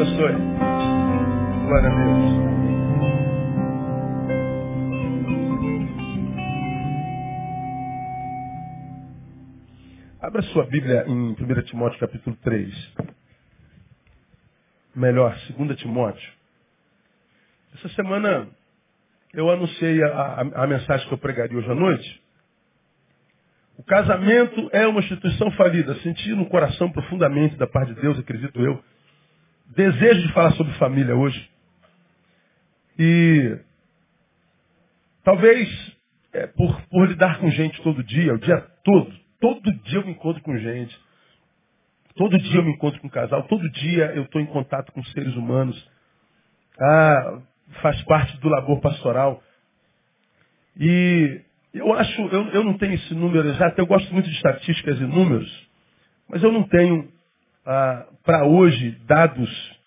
abençoe. Glória a Deus. Abra sua Bíblia em 1 Timóteo capítulo 3. Melhor, 2 Timóteo. Essa semana eu anunciei a, a, a, mensagem que eu pregaria hoje à noite. O casamento é uma instituição falida. Senti no coração profundamente da parte de Deus, acredito eu. Desejo de falar sobre família hoje. E talvez é, por, por lidar com gente todo dia, o dia todo, todo dia eu me encontro com gente. Todo dia eu me encontro com um casal, todo dia eu estou em contato com seres humanos. Ah, faz parte do labor pastoral. E eu acho, eu, eu não tenho esse número exato, eu gosto muito de estatísticas e números, mas eu não tenho ah, para hoje dados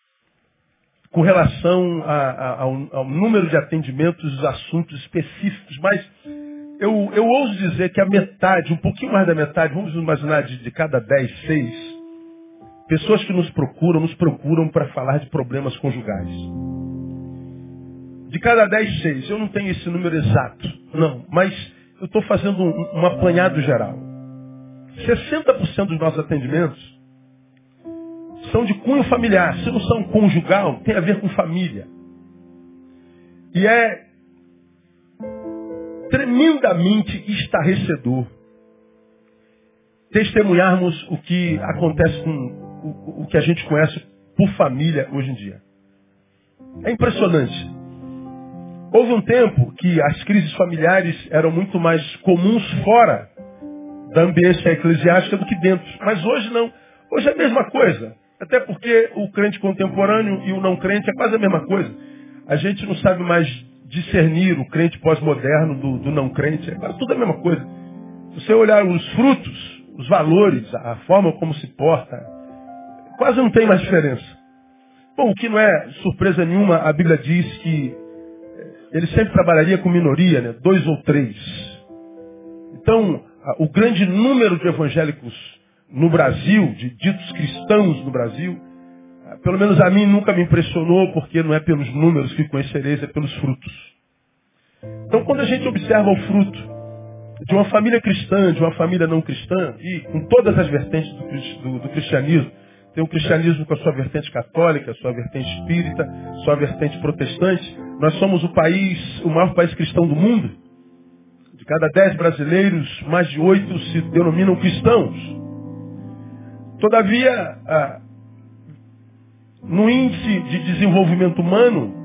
com relação a, a, ao, ao, número de atendimentos, os assuntos específicos, mas eu, eu ouso dizer que a metade, um pouquinho mais da metade, vamos imaginar de, de cada dez, seis, pessoas que nos procuram, nos procuram para falar de problemas conjugais. De cada dez, seis. Eu não tenho esse número exato, não. Mas eu estou fazendo um, um apanhado geral. 60% dos nossos atendimentos são de cunho familiar. São conjugal, tem a ver com família. E é tremendamente estarrecedor testemunharmos o que acontece com o, o que a gente conhece por família hoje em dia. É impressionante. Houve um tempo que as crises familiares eram muito mais comuns fora da ambiência eclesiástica do que dentro. Mas hoje não. Hoje é a mesma coisa. Até porque o crente contemporâneo e o não crente é quase a mesma coisa. A gente não sabe mais discernir o crente pós-moderno do, do, não crente. É quase tudo a mesma coisa. Se você olhar os frutos, os valores, a forma como se porta, quase não tem mais diferença. Bom, o que não é surpresa nenhuma, a Bíblia diz que ele sempre trabalharia com minoria, né? dois ou três. Então, o grande número de evangélicos no Brasil, de ditos cristãos no Brasil, pelo menos a mim nunca me impressionou, porque não é pelos números que conhecereis, é pelos frutos. Então, quando a gente observa o fruto de uma família cristã, de uma família não cristã, e com todas as vertentes do, do, do cristianismo, tem o cristianismo com a sua vertente católica, sua vertente espírita, sua vertente protestante. Nós somos o país, o maior país cristão do mundo. De cada dez brasileiros, mais de oito se denominam cristãos. Todavia, ah, no índice de desenvolvimento humano,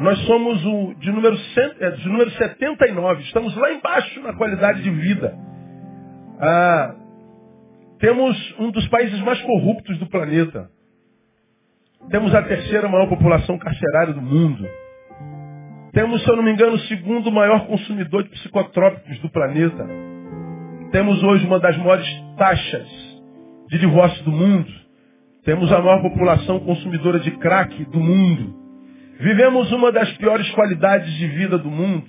nós somos o de número, é, de número 79. Estamos lá embaixo na qualidade de vida. Ah, temos um dos países mais corruptos do planeta. Temos a terceira maior população carcerária do mundo. Temos, se eu não me engano, o segundo maior consumidor de psicotrópicos do planeta. Temos hoje uma das maiores taxas de divórcio do mundo. Temos a maior população consumidora de crack do mundo. Vivemos uma das piores qualidades de vida do mundo.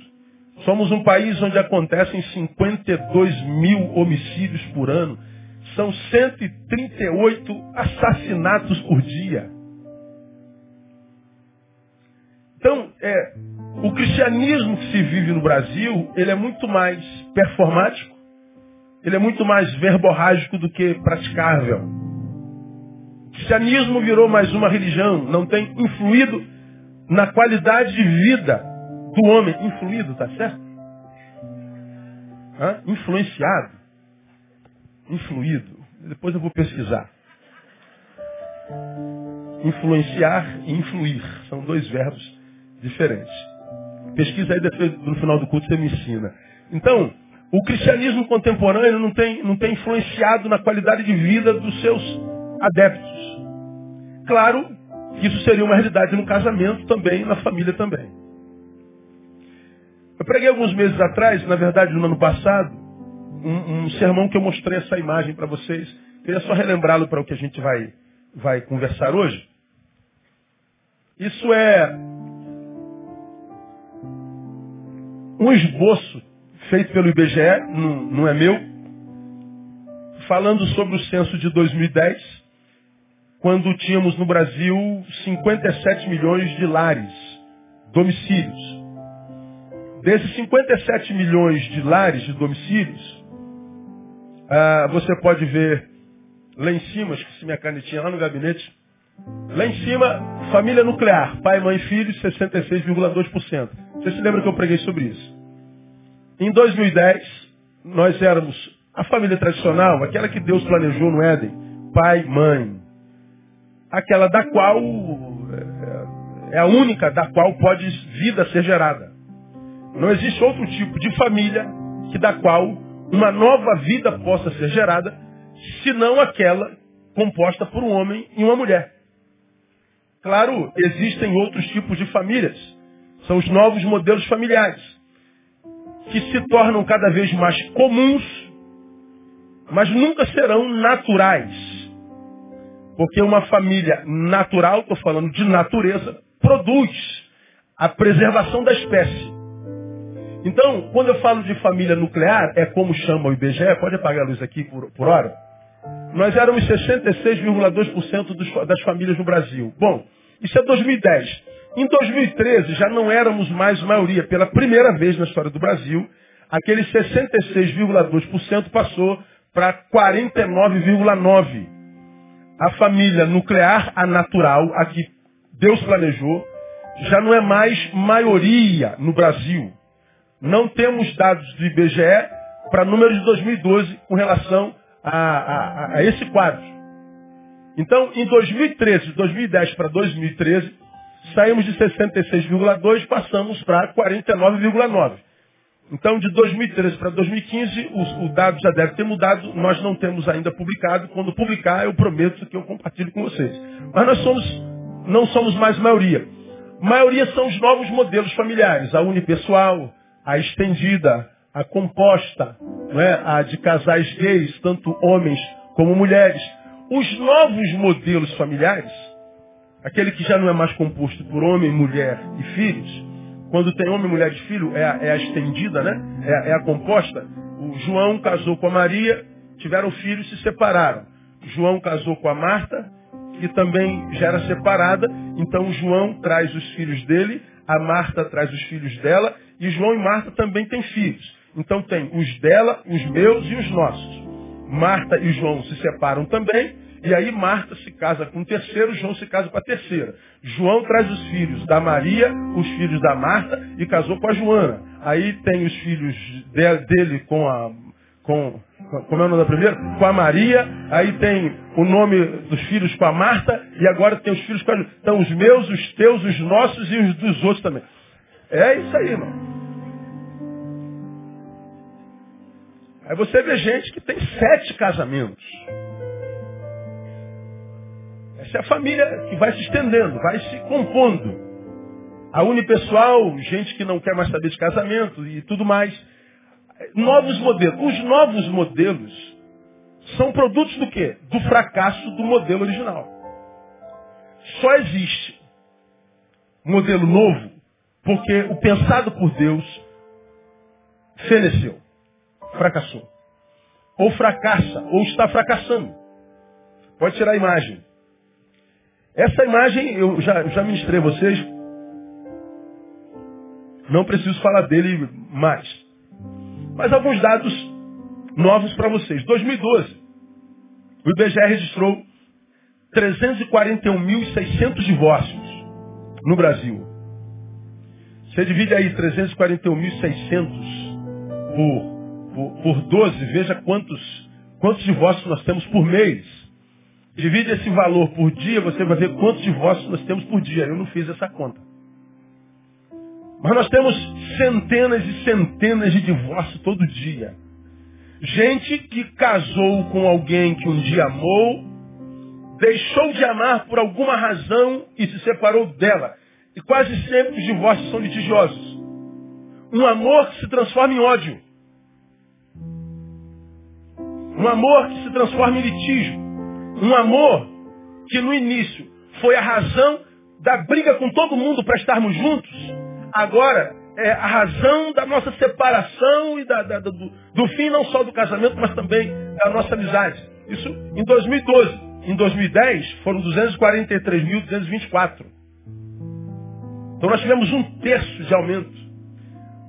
Somos um país onde acontecem 52 mil homicídios por ano. São 138 assassinatos por dia. Então, é, o cristianismo que se vive no Brasil, ele é muito mais performático, ele é muito mais verborrágico do que praticável. O cristianismo virou mais uma religião, não tem influído na qualidade de vida do homem. Influído, tá certo? Hã? Influenciado influído. Depois eu vou pesquisar. Influenciar e influir são dois verbos diferentes. Pesquisa aí depois, no final do culto você me ensina. Então, o cristianismo contemporâneo não tem, não tem influenciado na qualidade de vida dos seus adeptos. Claro que isso seria uma realidade no casamento também, na família também. Eu preguei alguns meses atrás, na verdade no ano passado, um, um sermão que eu mostrei essa imagem para vocês. Queria só relembrá-lo para o que a gente vai, vai conversar hoje. Isso é um esboço feito pelo IBGE, não, não é meu, falando sobre o censo de 2010, quando tínhamos no Brasil 57 milhões de lares, domicílios. Desses 57 milhões de lares, de domicílios, ah, você pode ver lá em cima, esqueci minha canetinha lá no gabinete, lá em cima, família nuclear, pai, mãe, filhos, 66,2%. Você se lembra que eu preguei sobre isso? Em 2010, nós éramos a família tradicional, aquela que Deus planejou no Éden, pai, mãe. Aquela da qual é, é a única da qual pode vida ser gerada. Não existe outro tipo de família que da qual uma nova vida possa ser gerada, senão aquela composta por um homem e uma mulher. Claro, existem outros tipos de famílias. São os novos modelos familiares, que se tornam cada vez mais comuns, mas nunca serão naturais. Porque uma família natural, estou falando de natureza, produz a preservação da espécie. Então, quando eu falo de família nuclear, é como chama o IBGE, pode apagar a luz aqui por, por hora. Nós éramos 66,2% das famílias no Brasil. Bom, isso é 2010. Em 2013 já não éramos mais maioria. Pela primeira vez na história do Brasil, aquele 66,2% passou para 49,9%. A família nuclear, a natural, a que Deus planejou, já não é mais maioria no Brasil. Não temos dados do IBGE para número de 2012 com relação a, a, a esse quadro. Então, em 2013, de 2010 para 2013, saímos de 66,2 passamos para 49,9. Então, de 2013 para 2015, o, o, dado já deve ter mudado, nós não temos ainda publicado. Quando publicar, eu prometo que eu compartilho com vocês. Mas nós somos, não somos mais maioria. Maioria são os novos modelos familiares, a unipessoal, a estendida, a composta, é? a de casais gays, tanto homens como mulheres. Os novos modelos familiares, aquele que já não é mais composto por homem, mulher e filhos, quando tem homem, mulher e filho, é a, é a estendida, né? É, é a composta. O João casou com a Maria, tiveram filhos e se separaram. João casou com a Marta, que também já era separada, então João traz os filhos dele, a Marta traz os filhos dela, e João e Marta também têm filhos. Então tem os dela, os meus e os nossos. Marta e João se separam também, e aí Marta se casa com o terceiro, João se casa com a terceira. João traz os filhos da Maria, os filhos da Marta, e casou com a Joana. Aí tem os filhos dele com a. Com, como é o nome da primeira? Com a Maria, aí tem o nome dos filhos com a Marta, e agora tem os filhos com a Então os meus, os teus, os nossos e os dos outros também. É isso aí, irmão. Aí você vê gente que tem sete casamentos. É a família que vai se estendendo, vai se compondo. A unipessoal, gente que não quer mais saber de casamento e tudo mais. Novos modelos. Os novos modelos são produtos do quê? Do fracasso do modelo original. Só existe modelo novo porque o pensado por Deus feneceu fracassou. Ou fracassa, ou está fracassando. Pode tirar a imagem. Essa imagem eu já, já ministrei a vocês. Não preciso falar dele mais. Mas alguns dados novos para vocês. 2012, o IBGE registrou 341.600 divórcios no Brasil. Você divide aí 341.600 por por, por 12, veja quantos, quantos divórcios nós temos por mês. Divide esse valor por dia, você vai ver quantos divórcios nós temos por dia. Eu não fiz essa conta. Mas nós temos centenas e centenas de divórcios todo dia. Gente que casou com alguém que um dia amou, deixou de amar por alguma razão e se separou dela. E quase sempre os divórcios são litigiosos. Um amor que se transforma em ódio. Um amor que se transforma em litígio. Um amor que no início foi a razão da briga com todo mundo para estarmos juntos. Agora é a razão da nossa separação e da, da, do, do fim não só do casamento, mas também da nossa amizade. Isso em 2012. em 2010 foram 243.224. Então nós tivemos um terço de aumento.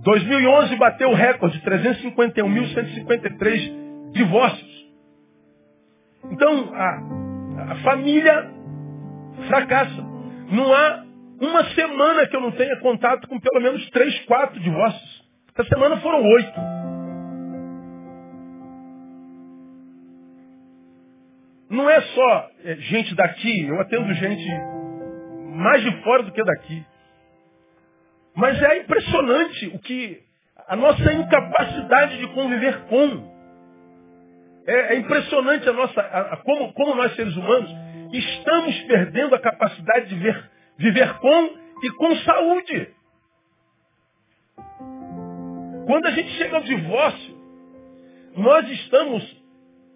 2011 bateu o recorde, 351.153 divórcios. Então a, a família fracassa. Não há uma semana que eu não tenha contato com pelo menos três, quatro divórcios. Essa semana foram oito. Não é só é, gente daqui, eu atendo gente mais de fora do que daqui. Mas é impressionante o que a nossa incapacidade de conviver com. É, é impressionante a nossa, a, a, como, como nós seres humanos estamos perdendo a capacidade de ver, viver com e com saúde. Quando a gente chega ao divórcio, nós estamos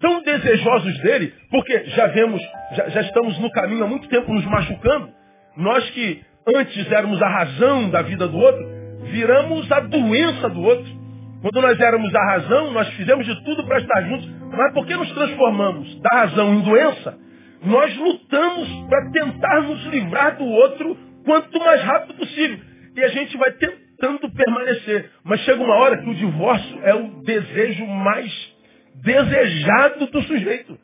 tão desejosos dele, porque já vemos, já, já estamos no caminho há muito tempo nos machucando. Nós que antes éramos a razão da vida do outro, viramos a doença do outro. Quando nós éramos a razão, nós fizemos de tudo para estar juntos. Mas por que nos transformamos da razão em doença? Nós lutamos para tentar nos livrar do outro quanto mais rápido possível. E a gente vai tentando permanecer. Mas chega uma hora que o divórcio é o desejo mais desejado do sujeito.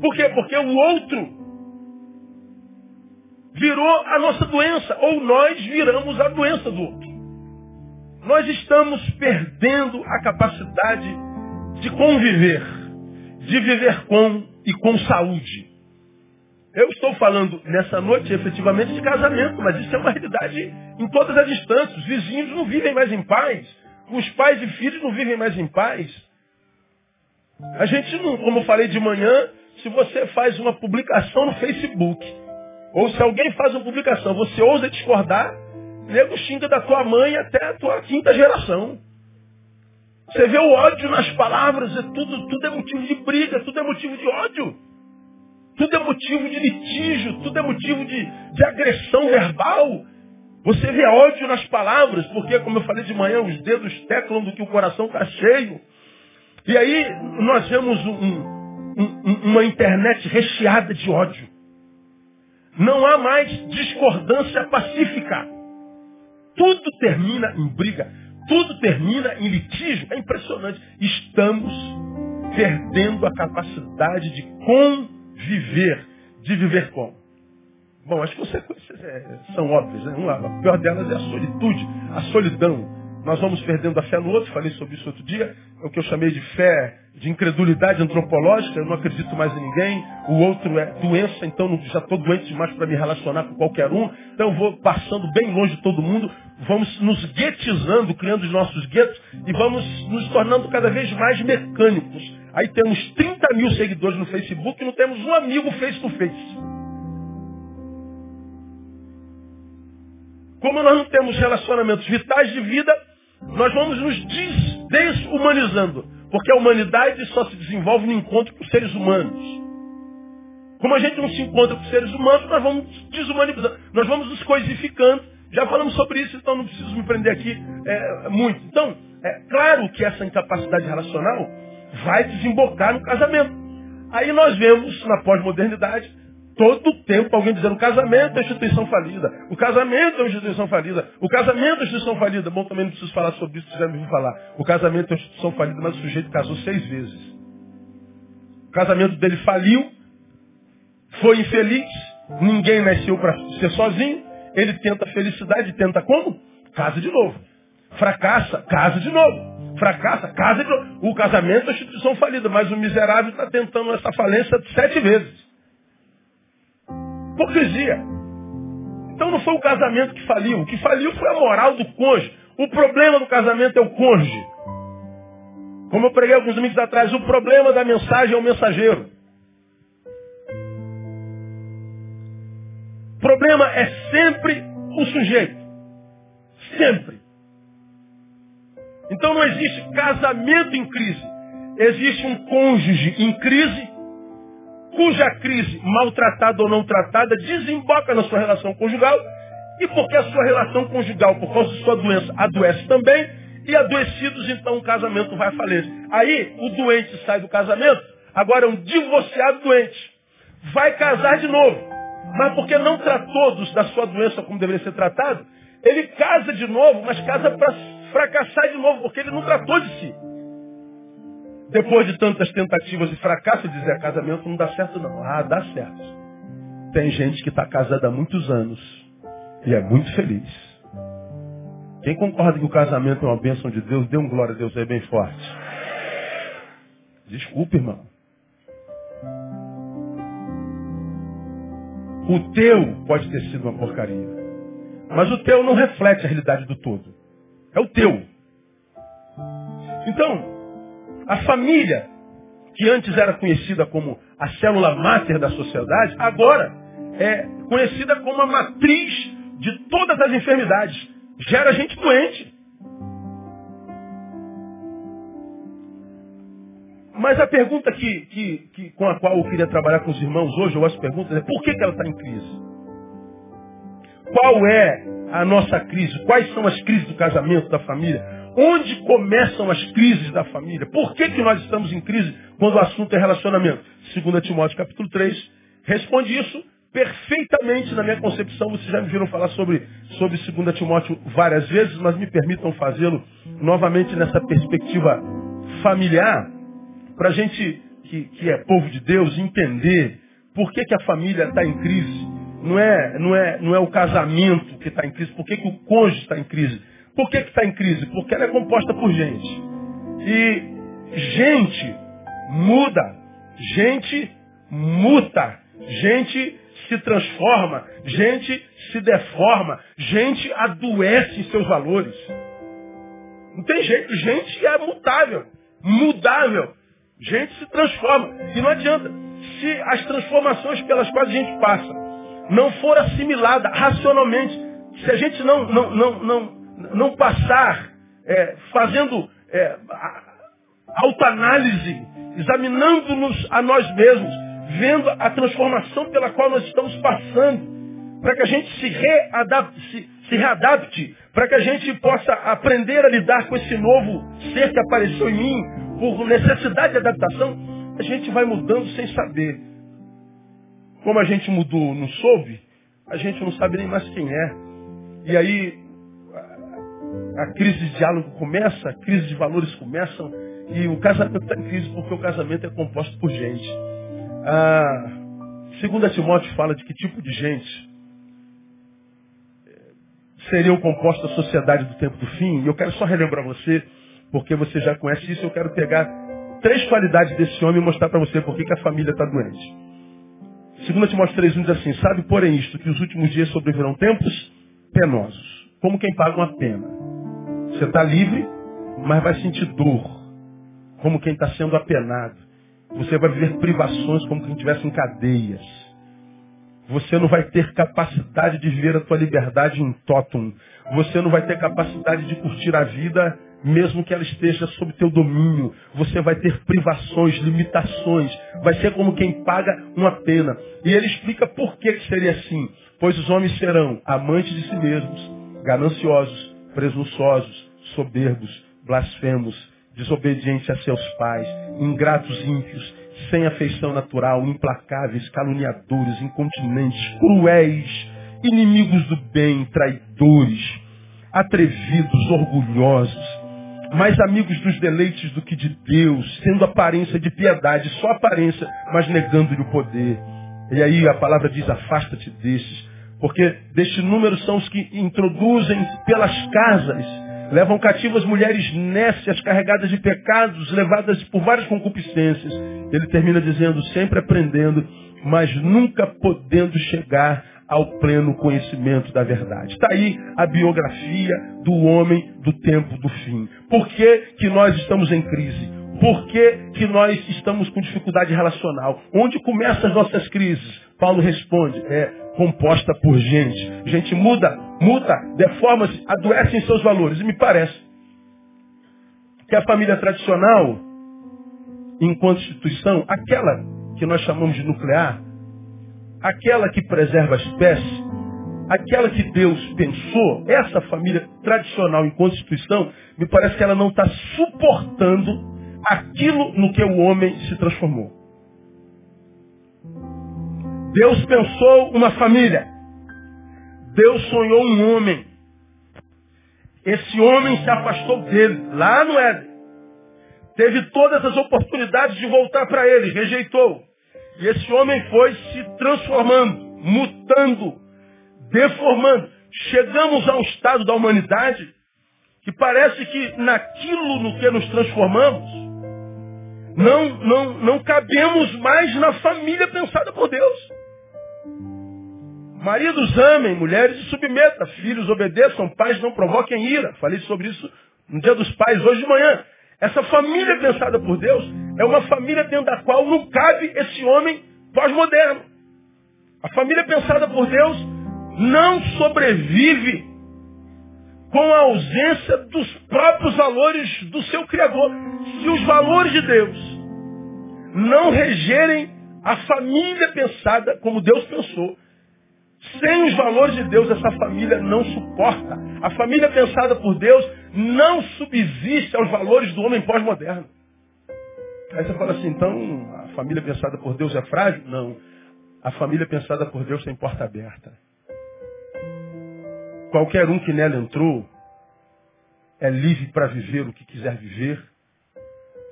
Por quê? Porque o outro virou a nossa doença, ou nós viramos a doença do outro. Nós estamos perdendo a capacidade de conviver, de viver com e com saúde. Eu estou falando nessa noite efetivamente de casamento, mas isso é uma realidade em todas as instâncias. Os vizinhos não vivem mais em paz. Os pais e filhos não vivem mais em paz. A gente não, como eu falei de manhã, se você faz uma publicação no Facebook, ou se alguém faz uma publicação, você ousa discordar, nego xinga da tua mãe até a tua quinta geração. Você vê o ódio nas palavras, é tudo, tudo é motivo de briga, tudo é motivo de ódio. Tudo é motivo de litígio, tudo é motivo de, de agressão verbal. Você vê ódio nas palavras, porque, como eu falei de manhã, os dedos teclam do que o coração está cheio. E aí nós vemos um, um, uma internet recheada de ódio. Não há mais discordância pacífica. Tudo termina em briga. Tudo termina em litígio. É impressionante. Estamos perdendo a capacidade de conviver. De viver como? Bom, as consequências é, são óbvias. Né? Uma, a pior delas é a solitude, a solidão. Nós vamos perdendo a fé no outro, falei sobre isso outro dia, é o que eu chamei de fé de incredulidade antropológica, eu não acredito mais em ninguém, o outro é doença, então já estou doente demais para me relacionar com qualquer um, então eu vou passando bem longe de todo mundo, vamos nos guetizando, criando os nossos guetos e vamos nos tornando cada vez mais mecânicos. Aí temos 30 mil seguidores no Facebook e não temos um amigo face to face. Como nós não temos relacionamentos vitais de vida, nós vamos nos desumanizando. Porque a humanidade só se desenvolve no encontro com seres humanos. Como a gente não se encontra com seres humanos, nós vamos desumanizando. Nós vamos nos coisificando. Já falamos sobre isso, então não preciso me prender aqui é, muito. Então, é claro que essa incapacidade relacional vai desembocar no casamento. Aí nós vemos na pós-modernidade Todo tempo alguém dizendo o casamento é instituição falida. O casamento é uma instituição falida. O casamento é instituição falida. Bom, também não preciso falar sobre isso, já me falar. O casamento é uma instituição falida, mas o sujeito casou seis vezes. O casamento dele faliu, foi infeliz, ninguém nasceu para ser sozinho. Ele tenta felicidade, tenta como? Casa de novo. Fracassa, casa de novo. Fracassa, casa. O casamento é instituição falida, mas o miserável está tentando essa falência sete vezes. Hipocrisia. Então não foi o casamento que faliu. O que faliu foi a moral do cônjuge. O problema do casamento é o cônjuge. Como eu preguei alguns domingos atrás, o problema da mensagem é o mensageiro. O problema é sempre o sujeito. Sempre. Então não existe casamento em crise. Existe um cônjuge em crise cuja crise, maltratada ou não tratada, desemboca na sua relação conjugal, e porque a sua relação conjugal, por causa de sua doença, adoece também, e adoecidos, então o casamento vai falecer. Aí o doente sai do casamento, Agora é um divorciado doente. Vai casar de novo. Mas porque não tratou dos, da sua doença como deveria ser tratado, ele casa de novo, mas casa para fracassar de novo, porque ele não tratou de si. Depois de tantas tentativas e fracassos, dizer casamento não dá certo não. Ah, dá certo. Tem gente que está casada há muitos anos e é muito feliz. Quem concorda que o casamento é uma bênção de Deus, dê um glória a Deus aí bem forte. Desculpe, irmão. O teu pode ter sido uma porcaria. Mas o teu não reflete a realidade do todo. É o teu. Então, a família, que antes era conhecida como a célula máter da sociedade, agora é conhecida como a matriz de todas as enfermidades. Gera gente doente. Mas a pergunta que, que, que, com a qual eu queria trabalhar com os irmãos hoje, ou as perguntas, é por que, que ela está em crise? Qual é a nossa crise? Quais são as crises do casamento, da família? Onde começam as crises da família? Por que, que nós estamos em crise quando o assunto é relacionamento? 2 Timóteo capítulo 3 responde isso perfeitamente na minha concepção. Vocês já me viram falar sobre, sobre 2 Timóteo várias vezes, mas me permitam fazê-lo novamente nessa perspectiva familiar, para a gente que, que é povo de Deus entender por que, que a família está em crise. Não é, não, é, não é o casamento que está em crise, por que, que o cônjuge está em crise? Por que está em crise? Porque ela é composta por gente. E gente muda, gente muta, gente se transforma, gente se deforma, gente adoece em seus valores. Não tem jeito, gente é mutável, mudável. Gente se transforma. E não adianta. Se as transformações pelas quais a gente passa não for assimilada racionalmente, se a gente não, não, não, não, não passar é, fazendo é, autoanálise, examinando-nos a nós mesmos, vendo a transformação pela qual nós estamos passando, para que a gente se readapte, se, se readapte, para que a gente possa aprender a lidar com esse novo ser que apareceu em mim, por necessidade de adaptação, a gente vai mudando sem saber. Como a gente mudou, não soube, a gente não sabe nem mais quem é. E aí a, crise de diálogo começa, a crise de valores começam, e o casamento está em crise porque o casamento é composto por gente. Ah, segunda Timóteo fala de que tipo de gente seriam composta a sociedade do tempo do fim. E eu quero só relembrar você, porque você já conhece isso, eu quero pegar três qualidades desse homem e mostrar para você por que a família está doente. 2 Timóteo 3,1 diz assim, sabe, porém, isto, que os últimos dias sobrevirão tempos penosos, como quem paga uma pena. Você está livre, mas vai sentir dor, como quem está sendo apenado. Você vai viver privações como quem estivesse em cadeias. Você não vai ter capacidade de viver a tua liberdade em totum. Você não vai ter capacidade de curtir a vida mesmo que ela esteja sob teu domínio. Você vai ter privações, limitações. Vai ser como quem paga uma pena. E ele explica por que, que seria assim. Pois os homens serão amantes de si mesmos, gananciosos, presunçosos, soberbos, blasfemos, desobedientes a seus pais, ingratos ímpios, sem afeição natural, implacáveis, caluniadores, incontinentes, cruéis, inimigos do bem, traidores, atrevidos, orgulhosos, mais amigos dos deleites do que de Deus, tendo aparência de piedade, só aparência, mas negando-lhe o poder. E aí a palavra diz, afasta-te destes, porque deste número são os que introduzem pelas casas levam cativas mulheres nécias, carregadas de pecados, levadas por várias concupiscências. Ele termina dizendo, sempre aprendendo, mas nunca podendo chegar ao pleno conhecimento da verdade. Está aí a biografia do homem do tempo do fim. Por que, que nós estamos em crise? Por que, que nós estamos com dificuldade relacional? Onde começam as nossas crises? Paulo responde, é composta por gente. Gente muda, muda, deforma-se, adoece em seus valores. E me parece que a família tradicional, enquanto instituição, aquela que nós chamamos de nuclear, aquela que preserva a espécie, aquela que Deus pensou, essa família tradicional enquanto instituição, me parece que ela não está suportando aquilo no que o homem se transformou. Deus pensou uma família. Deus sonhou um homem. Esse homem se afastou dele, lá no Éden. Teve todas as oportunidades de voltar para ele, rejeitou. E esse homem foi se transformando, mutando, deformando. Chegamos a um estado da humanidade que parece que naquilo no que nos transformamos, não, não, não cabemos mais na família pensada por Deus. Maridos amem, mulheres se submetam, filhos obedeçam, pais não provoquem ira. Falei sobre isso no dia dos pais hoje de manhã. Essa família pensada por Deus é uma família dentro da qual não cabe esse homem pós-moderno. A família pensada por Deus não sobrevive com a ausência dos próprios valores do seu Criador. Se os valores de Deus não regerem a família pensada como Deus pensou, sem os valores de Deus, essa família não suporta. A família pensada por Deus não subsiste aos valores do homem pós-moderno. Aí você fala assim, então a família pensada por Deus é frágil? Não. A família pensada por Deus tem porta aberta. Qualquer um que nela entrou é livre para viver o que quiser viver,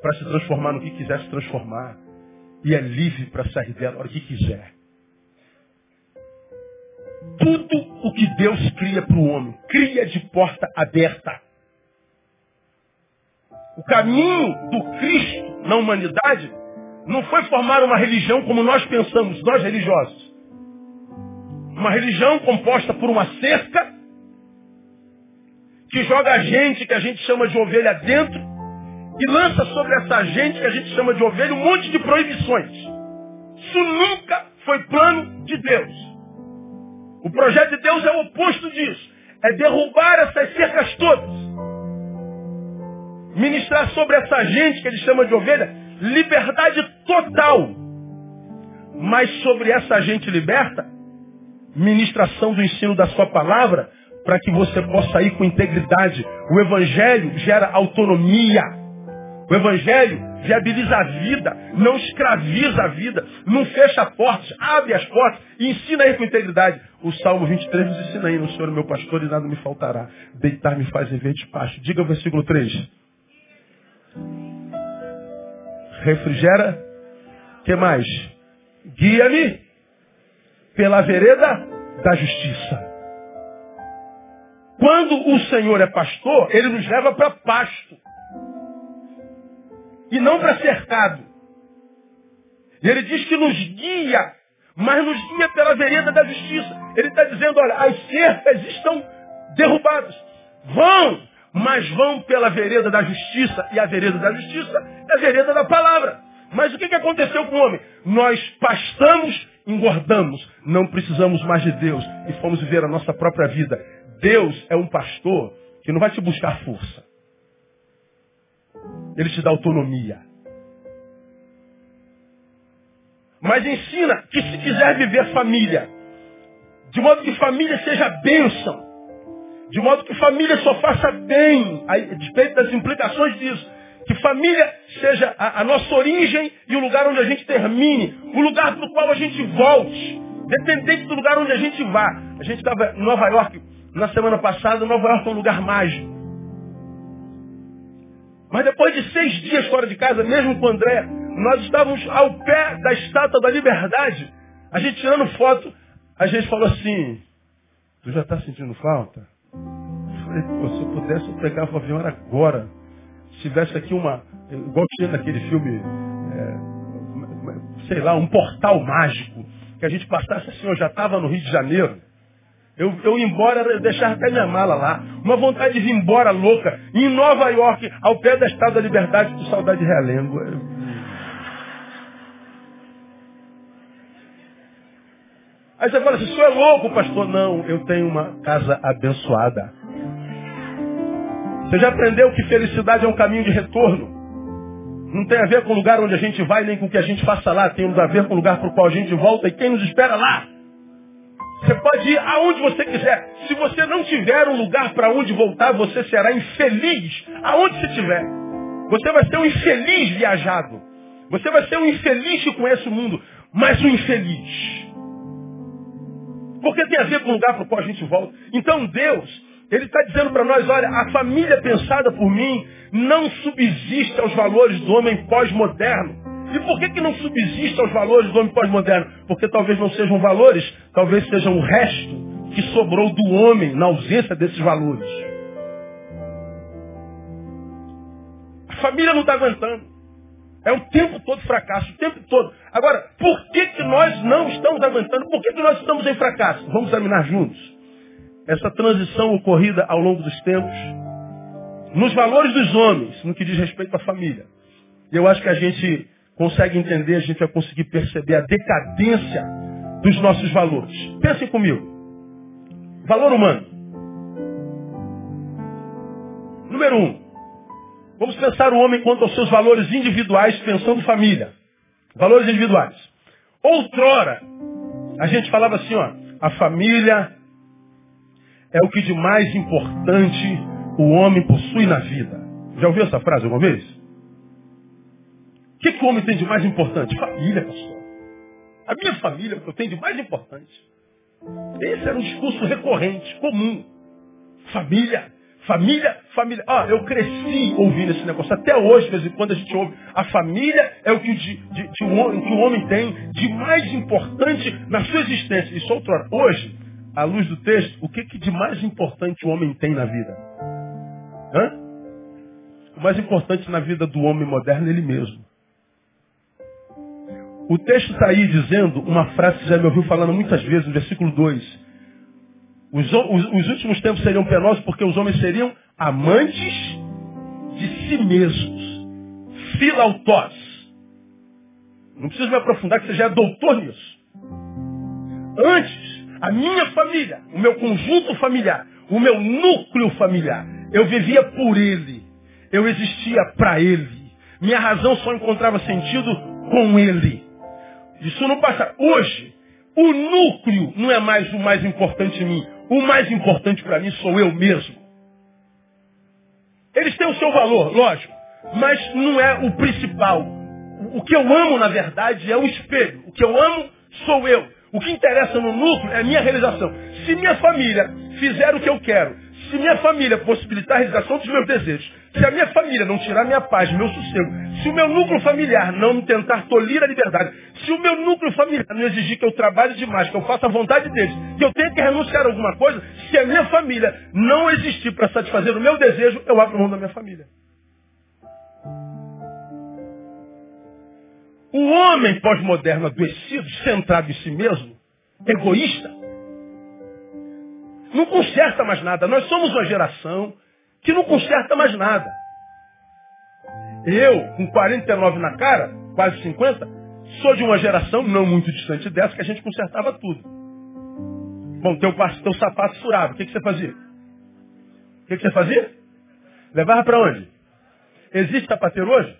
para se transformar no que quiser se transformar, e é livre para sair dela a hora que quiser. Tudo o que Deus cria para o homem, cria de porta aberta. O caminho do Cristo na humanidade não foi formar uma religião como nós pensamos, nós religiosos. Uma religião composta por uma cerca que joga a gente, que a gente chama de ovelha dentro, e lança sobre essa gente, que a gente chama de ovelha, um monte de proibições. Isso nunca foi plano de Deus. O projeto de Deus é o oposto disso. É derrubar essas cercas todas. Ministrar sobre essa gente que ele chama de ovelha, liberdade total. Mas sobre essa gente liberta, ministração do ensino da sua palavra, para que você possa ir com integridade. O Evangelho gera autonomia. O Evangelho viabiliza a vida, não escraviza a vida, não fecha portas, abre as portas e ensina aí com integridade. O Salmo 23 nos ensina aí, no Senhor é meu pastor e nada me faltará. Deitar-me faz em verde pasto. Diga o versículo 3. Refrigera. que mais? Guia-me pela vereda da justiça. Quando o Senhor é pastor, ele nos leva para pasto e não para cercado. E ele diz que nos guia, mas nos guia pela vereda da justiça. Ele está dizendo, olha, as cercas estão derrubadas. Vão, mas vão pela vereda da justiça. E a vereda da justiça é a vereda da palavra. Mas o que, que aconteceu com o homem? Nós pastamos, engordamos. Não precisamos mais de Deus. E fomos viver a nossa própria vida. Deus é um pastor que não vai te buscar força. Ele te dá autonomia. Mas ensina que se quiser viver família, de modo que família seja bênção, de modo que família só faça bem, a respeito das implicações disso, que família seja a, a, nossa origem e o lugar onde a gente termine, o lugar para o qual a gente volte, dependente do lugar onde a gente vá. A gente estava em Nova York na semana passada, Nova York é um lugar mágico. Mas depois de seis dias fora de casa, mesmo com o André, nós estávamos ao pé da estátua da liberdade. A gente tirando foto, a gente falou assim, tu já está sentindo falta? Eu falei, Pô, se eu pudesse, eu pegava o avião agora. Se tivesse aqui uma, igual tinha naquele filme, é, sei lá, um portal mágico, que a gente passasse assim, eu já estava no Rio de Janeiro. Eu, eu embora, eu deixava até minha mala lá. Uma vontade de vir embora louca. Em Nova York, ao pé da Estátua da Liberdade, com saudade de realengo. Aí você fala assim, senhor é louco, pastor. Não, eu tenho uma casa abençoada. Você já aprendeu que felicidade é um caminho de retorno? Não tem a ver com o lugar onde a gente vai, nem com o que a gente faça lá. Tem a ver com o lugar para o qual a gente volta e quem nos espera lá. Você pode ir aonde você quiser. Se você não tiver um lugar para onde voltar, você será infeliz aonde você estiver. Você vai ser um infeliz viajado. Você vai ser um infeliz que conhece o mundo, mas um infeliz. Porque tem a ver com o lugar para o qual a gente volta. Então Deus, Ele está dizendo para nós, olha, a família pensada por mim não subsiste aos valores do homem pós-moderno. E por que, que não subsiste aos valores do homem pós-moderno? Porque talvez não sejam valores, talvez sejam o resto que sobrou do homem na ausência desses valores. A família não está aguentando. É o tempo todo fracasso, o tempo todo. Agora, por que, que nós não estamos aguentando? Por que, que nós estamos em fracasso? Vamos examinar juntos. Essa transição ocorrida ao longo dos tempos, nos valores dos homens, no que diz respeito à família. Eu acho que a gente consegue entender, a gente vai conseguir perceber a decadência dos nossos valores. Pensem comigo. Valor humano. Número um. Vamos pensar o homem quanto aos seus valores individuais, pensando família. Valores individuais. Outrora, a gente falava assim, ó, a família é o que de mais importante o homem possui na vida. Já ouviu essa frase alguma vez? O que, que o homem tem de mais importante? Família, pastor. A minha família é o que eu tenho de mais importante. Esse era um discurso recorrente, comum. Família. Família, família. Ah, eu cresci ouvindo esse negócio. Até hoje, de vez em quando, a gente ouve. A família é o que, de, de, de um, que o homem tem de mais importante na sua existência. Isso outrora. Hoje, à luz do texto, o que, que de mais importante o homem tem na vida? Hã? O mais importante na vida do homem moderno é ele mesmo. O texto está aí dizendo uma frase que já me ouviu falando muitas vezes, no versículo 2. Os, os, os, últimos tempos seriam penosos porque os homens seriam amantes de si mesmos. Filautós. Não preciso me aprofundar que você já é doutor nisso. Antes, a minha família, o meu conjunto familiar, o meu núcleo familiar, eu vivia por ele. Eu existia para ele. Minha razão só encontrava sentido com ele. Isso não passa. Hoje, o núcleo não é mais o mais importante em mim. O mais importante para mim sou eu mesmo. Eles têm o seu valor, lógico, mas não é o principal. O que eu amo, na verdade, é o espelho. O que eu amo sou eu. O que interessa no núcleo é a minha realização. Se minha família fizer o que eu quero, se minha família possibilitar a realização dos meus desejos, se a minha família não tirar minha paz, meu sossego, se o meu núcleo familiar não me tentar tolir a liberdade, se o meu núcleo familiar não exigir que eu trabalhe demais, que eu faça a vontade deles, que eu tenha que renunciar a alguma coisa, se a minha família não existir para satisfazer o meu desejo, eu abro mão da minha família. O homem pós-moderno adoecido, centrado em si mesmo, egoísta, não conserta mais nada. Nós somos uma geração que não conserta mais nada. Eu, com 49 na cara, quase 50, sou de uma geração não muito distante dessa que a gente consertava tudo. Bom, teu, teu sapato furava, o que, que você fazia? O que, que você fazia? Levava para onde? Existe sapateiro hoje?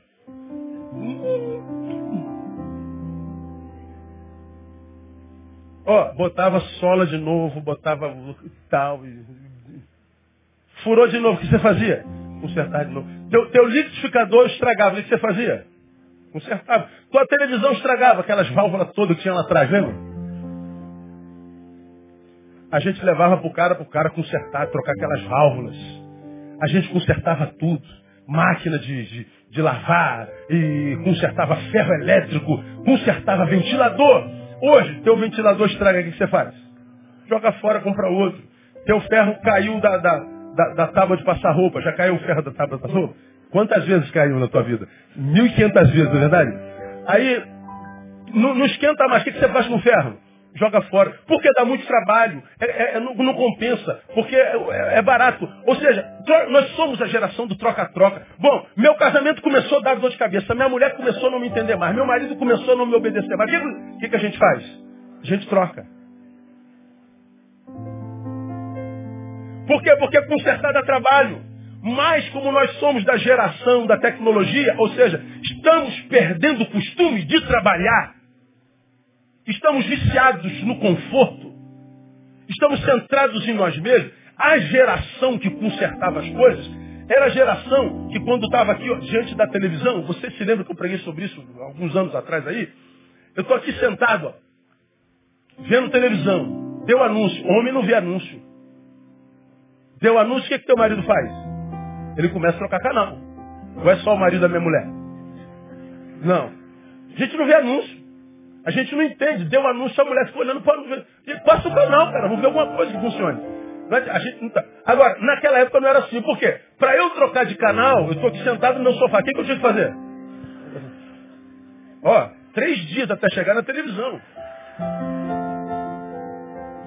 Ó, botava sola de novo, botava tal. Furou de novo, o que você fazia? Consertar de novo. Teu, teu liquidificador estragava, o que você fazia? Consertava. Tua televisão estragava, aquelas válvulas todas que tinha lá atrás, lembra? A gente levava pro cara, pro cara consertar, trocar aquelas válvulas. A gente consertava tudo. Máquina de, de, de lavar, e consertava ferro elétrico, consertava ventilador. Hoje, teu ventilador estraga, o que você faz? Joga fora, compra outro. Teu ferro caiu da, da, da, da tábua de passar roupa. Já caiu o ferro da tábua de passar roupa? Quantas vezes caiu na tua vida? Mil e quinhentas vezes, não é verdade? Aí, não, não esquenta mais. O que, que você faz com o ferro? Joga fora. Porque dá muito trabalho. É, é, é não, não, compensa. Porque é, é, é barato. Ou seja, nós somos a geração do troca-troca. Bom, meu casamento começou a dar dor de cabeça. Minha mulher começou a não me entender mais. Meu marido começou a não me obedecer mais. O que, que, que a gente faz? A gente troca. Por quê? Porque consertar dá trabalho. Mas como nós somos da geração da tecnologia, ou seja, estamos perdendo o costume de trabalhar, estamos viciados no conforto, estamos centrados em nós mesmos, a geração que consertava as coisas era a geração que quando estava aqui ó, diante da televisão, você se lembra que eu preguei sobre isso alguns anos atrás aí? Eu estou aqui sentado, ó, vendo televisão. Deu anúncio. Homem não vê anúncio. Deu anúncio, o que, que teu marido faz? Ele começa a trocar canal. Ou é só o marido da minha mulher? Não. A gente não vê anúncio. A gente não entende. Deu anúncio, a mulher ficou olhando para o Passa o canal, cara. Vamos ver alguma coisa que funcione. A gente tá. Agora, naquela época não era assim. Por quê? Para eu trocar de canal, eu estou aqui sentado no meu sofá. O que, que eu tinha que fazer? Ó, três dias até chegar na televisão.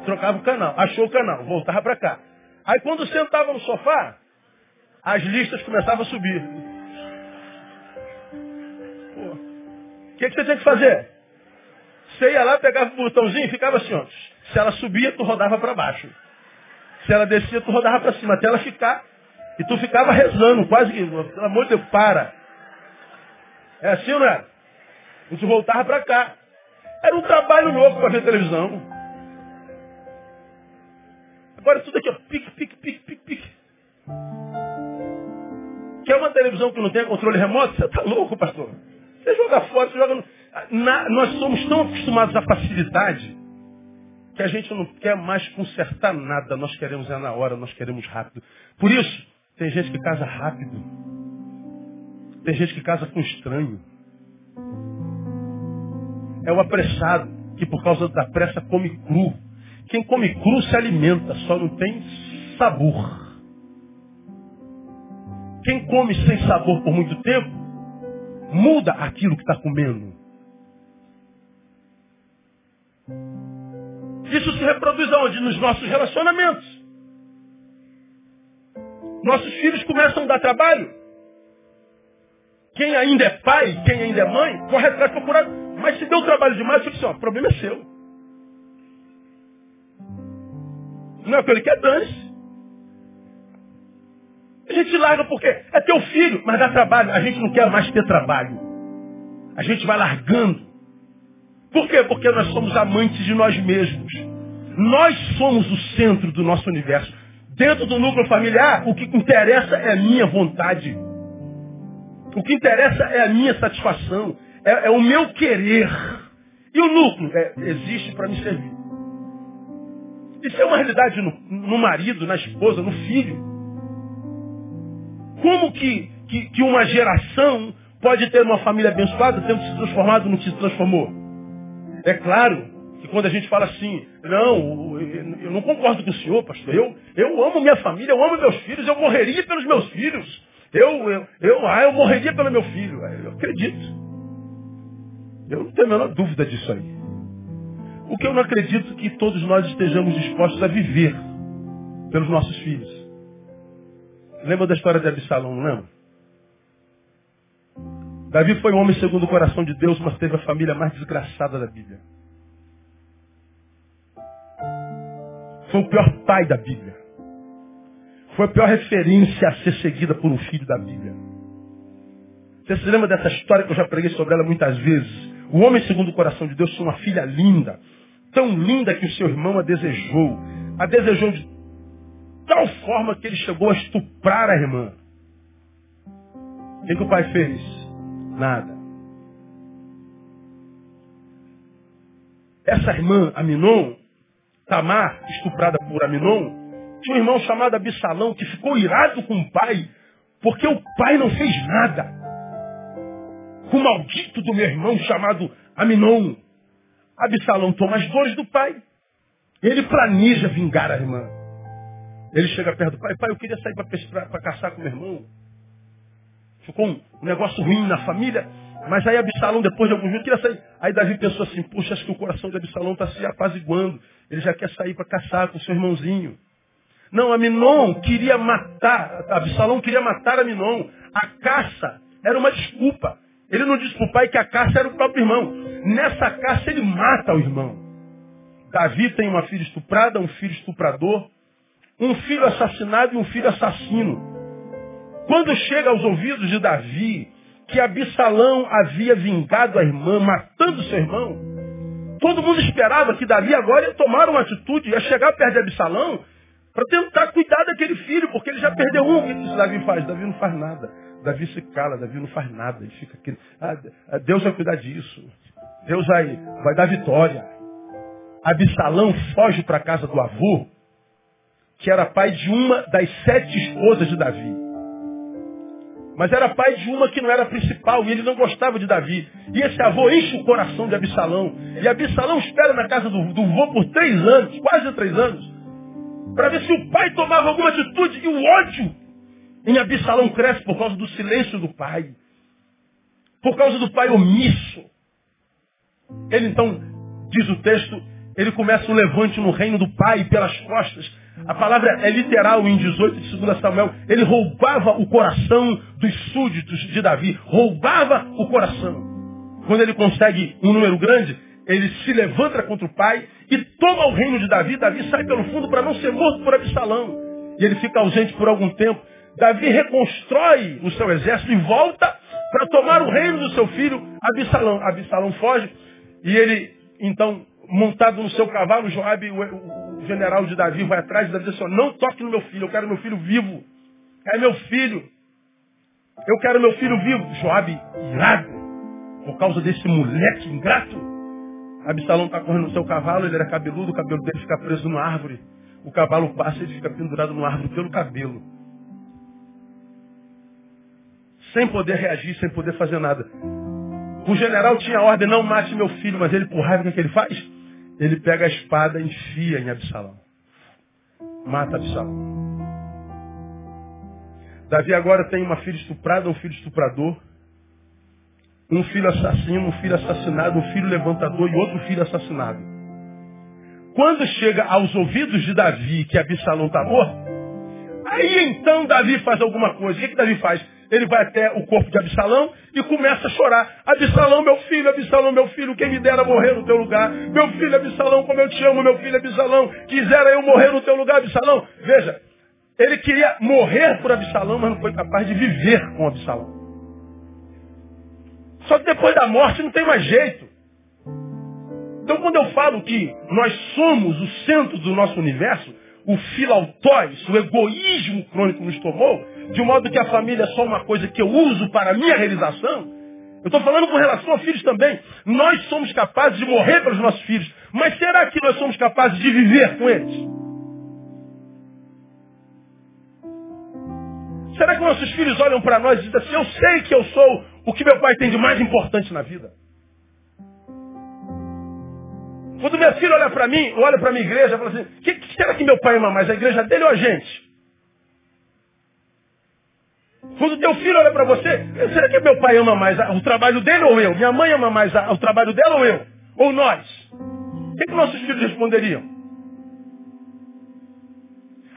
Trocava o canal. Achou o canal. Voltava para cá. Aí quando sentava no sofá, as listas começavam a subir. O que, que você tinha que fazer? Você ia lá, pegava o botãozinho e ficava assim, ó. Se ela subia, tu rodava para baixo. Se ela descia, tu rodava para cima, até ela ficar. E tu ficava rezando, quase que, pelo amor de Deus, para. É assim não é? E tu voltava para cá. Era um trabalho louco para ver televisão. Agora tudo aqui, ó, pique, pique, pique, pique, pique. Quer uma televisão que não tenha controle remoto? Você está louco, pastor? Você joga fora, você joga no... Na, nós somos tão acostumados à facilidade que a gente não quer mais consertar nada. Nós queremos é na hora, nós queremos rápido. Por isso, tem gente que casa rápido. Tem gente que casa com estranho. É o apressado que por causa da pressa come cru. Quem come cru se alimenta, só não tem sabor. Quem come sem sabor por muito tempo, muda aquilo que está comendo. Isso se reproduz aonde? Nos nossos relacionamentos. Nossos filhos começam a dar trabalho. Quem ainda é pai, quem ainda é mãe, corre atrás procurar. Mas se deu trabalho demais, eu disse, ó, o problema é seu. Não é o que ele quer, dane-se. A gente larga porque é teu filho, mas dá trabalho. A gente não quer mais ter trabalho. A gente vai largando. Por quê? Porque nós somos amantes de nós mesmos. Nós somos o centro do nosso universo. Dentro do núcleo familiar, o que interessa é a minha vontade. O que interessa é a minha satisfação. É, é o meu querer. E o núcleo é, existe para me servir. Isso é uma realidade no, no, marido, na esposa, no filho. Como que, que, que uma geração pode ter uma família abençoada tendo se transformado no que se transformou? É claro que quando a gente fala assim, não, eu não concordo com o senhor, pastor, eu, eu amo minha família, eu amo meus filhos, eu morreria pelos meus filhos. Eu, eu, eu, ah, eu morreria pelo meu filho. Eu acredito. Eu não tenho a menor dúvida disso aí. O que eu não acredito que todos nós estejamos dispostos a viver pelos nossos filhos. Lembra da história de Absalão, não lembra? Davi foi um homem segundo o coração de Deus, mas teve a família mais desgraçada da Bíblia. Foi o pior pai da Bíblia. Foi a pior referência a ser seguida por um filho da Bíblia. Você se lembra dessa história que eu já preguei sobre ela muitas vezes? O homem segundo o coração de Deus tinha uma filha linda, tão linda que o seu irmão a desejou. A desejou de tal forma que ele chegou a estuprar a irmã. O que, que o pai fez? Nada. Essa irmã, Aminon, Tamar, estuprada por Aminon, tinha um irmão chamado Absalão que ficou irado com o pai, porque o pai não fez nada. Com o maldito do meu irmão chamado Aminon. Absalão toma as dores do pai. Ele planeja vingar a irmã. Ele chega perto do pai, pai, eu queria sair para caçar com meu irmão. Ficou um, negócio ruim na família. Mas aí Absalão, depois de alguns dias, queria sair. Aí Davi pensou assim, puxa, acho que o coração de Absalão está se apaziguando. Ele já quer sair para caçar com seu irmãozinho. Não, Aminon queria matar, Absalão queria matar Aminon. A caça era uma desculpa. Ele não disse para o pai que a caça era o próprio irmão. Nessa caça ele mata o irmão. Davi tem uma filha estuprada, um filho estuprador, um filho assassinado e um filho assassino. Quando chega aos ouvidos de Davi que Absalão havia vingado a irmã, matando seu irmão, todo mundo esperava que Davi agora ia tomar uma atitude, ia chegar perto de Absalão para tentar cuidar daquele filho, porque ele já perdeu um. O que Davi faz? Davi não faz nada. Davi se cala, Davi não faz nada. Ele fica aqui. Ah, Deus vai cuidar disso. Deus vai, vai dar vitória. Absalão foge para a casa do avô, que era pai de uma das sete esposas de Davi. Mas era pai de uma que não era principal e ele não gostava de Davi. E esse avô enche o coração de Absalão. E Absalão espera na casa do, do por três anos, quase três anos, para ver se o pai tomava alguma atitude. E o ódio em Absalão cresce por causa do silêncio do pai. Por causa do pai omisso. Ele então, diz o texto, ele começa um levante no reino do pai pelas costas a palavra é literal em 18 de 2 Samuel. Ele roubava o coração dos súditos de Davi. Roubava o coração. Quando ele consegue um número grande, ele se levanta contra o pai e toma o reino de Davi. Davi sai pelo fundo para não ser morto por Absalão. E ele fica ausente por algum tempo. Davi reconstrói o seu exército e volta para tomar o reino do seu filho Absalão. Absalão foge e ele, então, montado no seu cavalo, Joabe, o, o, general de Davi, vai atrás e Davi diz assim, não toque no meu filho, eu quero meu filho vivo. É meu filho. Eu quero meu filho vivo. Joabe, irado, por causa desse moleque ingrato. Absalão está correndo no seu cavalo, ele era cabeludo, o cabelo dele fica preso numa árvore. O cavalo passa e ele fica pendurado numa árvore pelo cabelo. Sem poder reagir, sem poder fazer nada. O general tinha a ordem, não mate meu filho, mas ele, por raiva, o que, é que ele faz? Ele pega a espada e enfia em Absalão. Mata Absalão. Davi agora tem uma filha estuprada, um filho estuprador, um filho assassino, um filho assassinado, um filho levantador e outro filho assassinado. Quando chega aos ouvidos de Davi que Absalão está morto, aí então Davi faz alguma coisa. O que, que Davi faz? Ele vai até o corpo de Absalão e começa a chorar. Absalão, meu filho, Absalão, meu filho, quem me dera morrer no teu lugar. Meu filho, Absalão, como eu te amo, meu filho, Absalão. Quisera eu morrer no teu lugar, Absalão. Veja, ele queria morrer por Absalão, mas não foi capaz de viver com Absalão. Só que depois da morte não tem mais jeito. Então quando eu falo que nós somos o centro do nosso universo, o filautóis, o egoísmo crônico nos tomou, de modo que a família é só uma coisa que eu uso para a minha realização. Eu estou falando com relação a filhos também. Nós somos capazes de morrer pelos nossos filhos, mas será que nós somos capazes de viver com eles? Será que nossos filhos olham para nós e dizem assim, eu sei que eu sou o que meu pai tem de mais importante na vida? Quando meu filho olha para mim, olha para a minha igreja, fala assim, que, que será que meu pai ama mais, a igreja dele ou a gente? Quando teu filho olha para você, será que meu pai ama mais o trabalho dele ou eu? Minha mãe ama mais o trabalho dela ou eu? Ou nós? O que, que nossos filhos responderiam?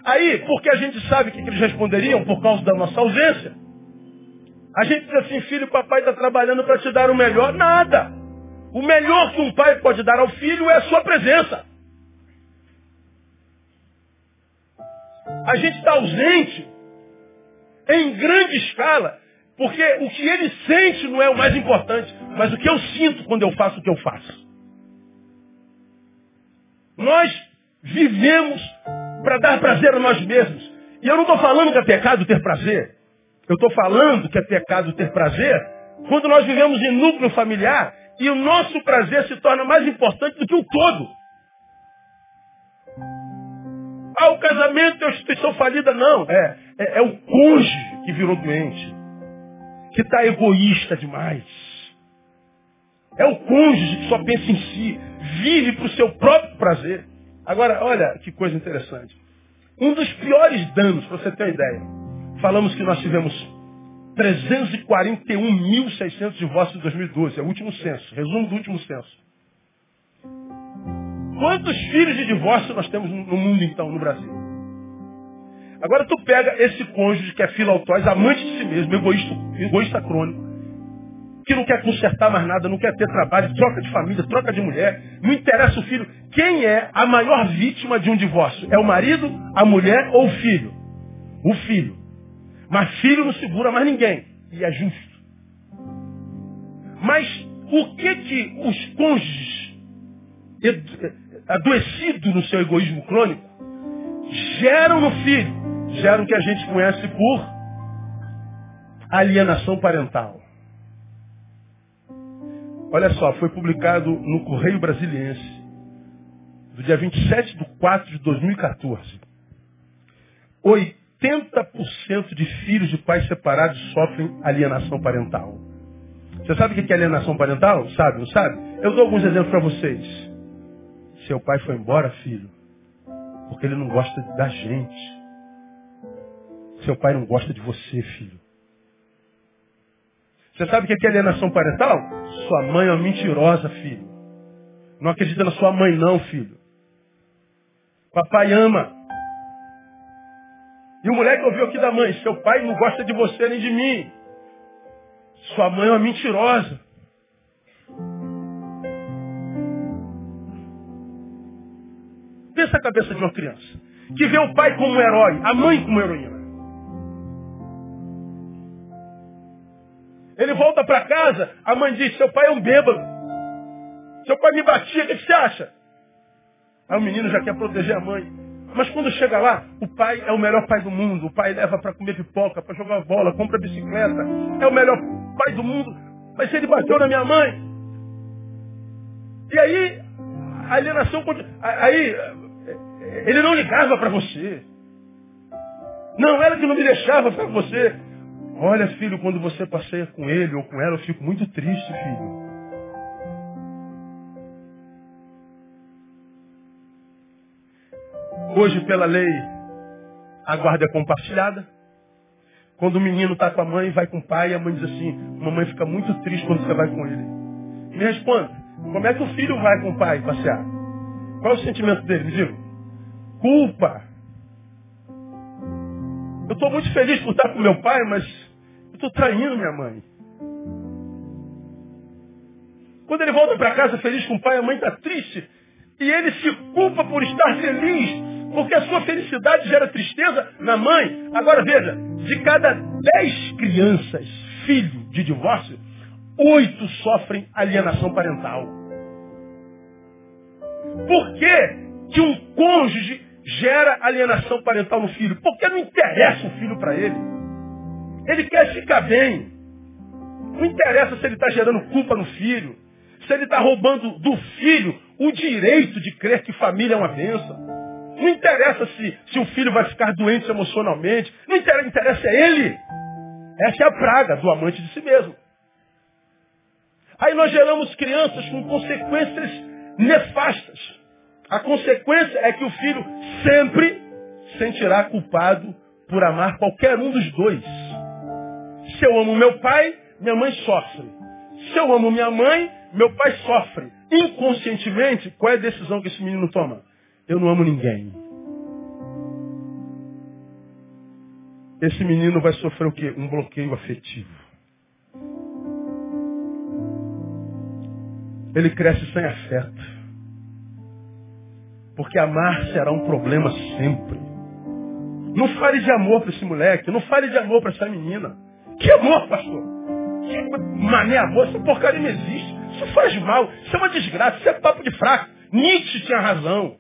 Aí, porque a gente sabe o que, que eles responderiam por causa da nossa ausência, a gente diz assim, filho, papai está trabalhando para te dar o melhor. Nada. O melhor que um pai pode dar ao filho é a sua presença. A gente está ausente em grande escala, porque o que ele sente não é o mais importante, mas o que eu sinto quando eu faço o que eu faço. Nós vivemos para dar prazer a nós mesmos. E eu não estou falando que é pecado ter prazer. Eu estou falando que é pecado ter prazer quando nós vivemos em núcleo familiar e o nosso prazer se torna mais importante do que o todo. Ah, o casamento é uma instituição falida. Não, é, é, é o cônjuge que virou doente. Que está egoísta demais. É o cônjuge que só pensa em si. Vive para o seu próprio prazer. Agora, olha que coisa interessante. Um dos piores danos, para você ter uma ideia. Falamos que nós tivemos 341.600 divórcios em 2012. É o último censo. Resumo do último censo. Quantos filhos de divórcio nós temos no mundo então, no Brasil? Agora tu pega esse cônjuge que é filautóis, amante de si mesmo, egoísta, egoísta crônico, que não quer consertar mais nada, não quer ter trabalho, troca de família, troca de mulher, não interessa o filho. Quem é a maior vítima de um divórcio? É o marido, a mulher ou o filho? O filho. Mas filho não segura mais ninguém. E é justo. Mas o que que os cônjuges adoecido no seu egoísmo crônico, geram no filho, geram o que a gente conhece por alienação parental. Olha só, foi publicado no Correio Brasiliense do dia 27 de 4 de 2014, 80% de filhos de pais separados sofrem alienação parental. Você sabe o que é alienação parental? Sabe, não sabe? Eu dou alguns exemplos para vocês. Seu pai foi embora, filho, porque ele não gosta da gente. Seu pai não gosta de você, filho. Você sabe o que é alienação parental? Sua mãe é uma mentirosa, filho. Não acredita na sua mãe, não, filho. Papai ama. E o moleque ouviu aqui da mãe: Seu pai não gosta de você nem de mim. Sua mãe é uma mentirosa. Pensa a cabeça de uma criança. Que vê o pai como um herói, a mãe como heroína. Ele volta para casa, a mãe diz, seu pai é um bêbado. Seu pai me batia, o que você acha? Aí o menino já quer proteger a mãe. Mas quando chega lá, o pai é o melhor pai do mundo. O pai leva para comer pipoca, para jogar bola, compra bicicleta. É o melhor pai do mundo. Mas ele bateu na minha mãe. E aí, alienação. Aí, ele não ligava para você. Não, ela que não me deixava para você. Olha, filho, quando você passeia com ele ou com ela, eu fico muito triste, filho. Hoje, pela lei, a guarda é compartilhada. Quando o menino está com a mãe, vai com o pai, a mãe diz assim, mamãe fica muito triste quando você vai com ele. Me responda, como é que o filho vai com o pai passear? Qual é o sentimento dele? Me diga. Culpa. Eu estou muito feliz por estar com meu pai, mas eu estou traindo minha mãe. Quando ele volta para casa feliz com o pai, a mãe está triste. E ele se culpa por estar feliz, porque a sua felicidade gera tristeza na mãe. Agora veja, de cada dez crianças, filho de divórcio, oito sofrem alienação parental. Por que, que um cônjuge gera alienação parental no filho? Porque não interessa o filho para ele. Ele quer ficar bem. Não interessa se ele está gerando culpa no filho, se ele está roubando do filho o direito de crer que família é uma bênção. Não interessa se, se o filho vai ficar doente emocionalmente. Não interessa, interessa é ele. Essa é a praga do amante de si mesmo. Aí nós geramos crianças com consequências nefastas. A consequência é que o filho sempre sentirá culpado por amar qualquer um dos dois. Se eu amo meu pai, minha mãe sofre. Se eu amo minha mãe, meu pai sofre. Inconscientemente, qual é a decisão que esse menino toma? Eu não amo ninguém. Esse menino vai sofrer o quê? Um bloqueio afetivo. Ele cresce sem afeto. Porque amar será um problema sempre. Não fale de amor para esse moleque, não fale de amor para essa menina. Que amor, pastor? Que mané amor, essa porcaria não existe. Isso faz mal, isso é uma desgraça, isso é papo de fraco. Nietzsche tinha razão.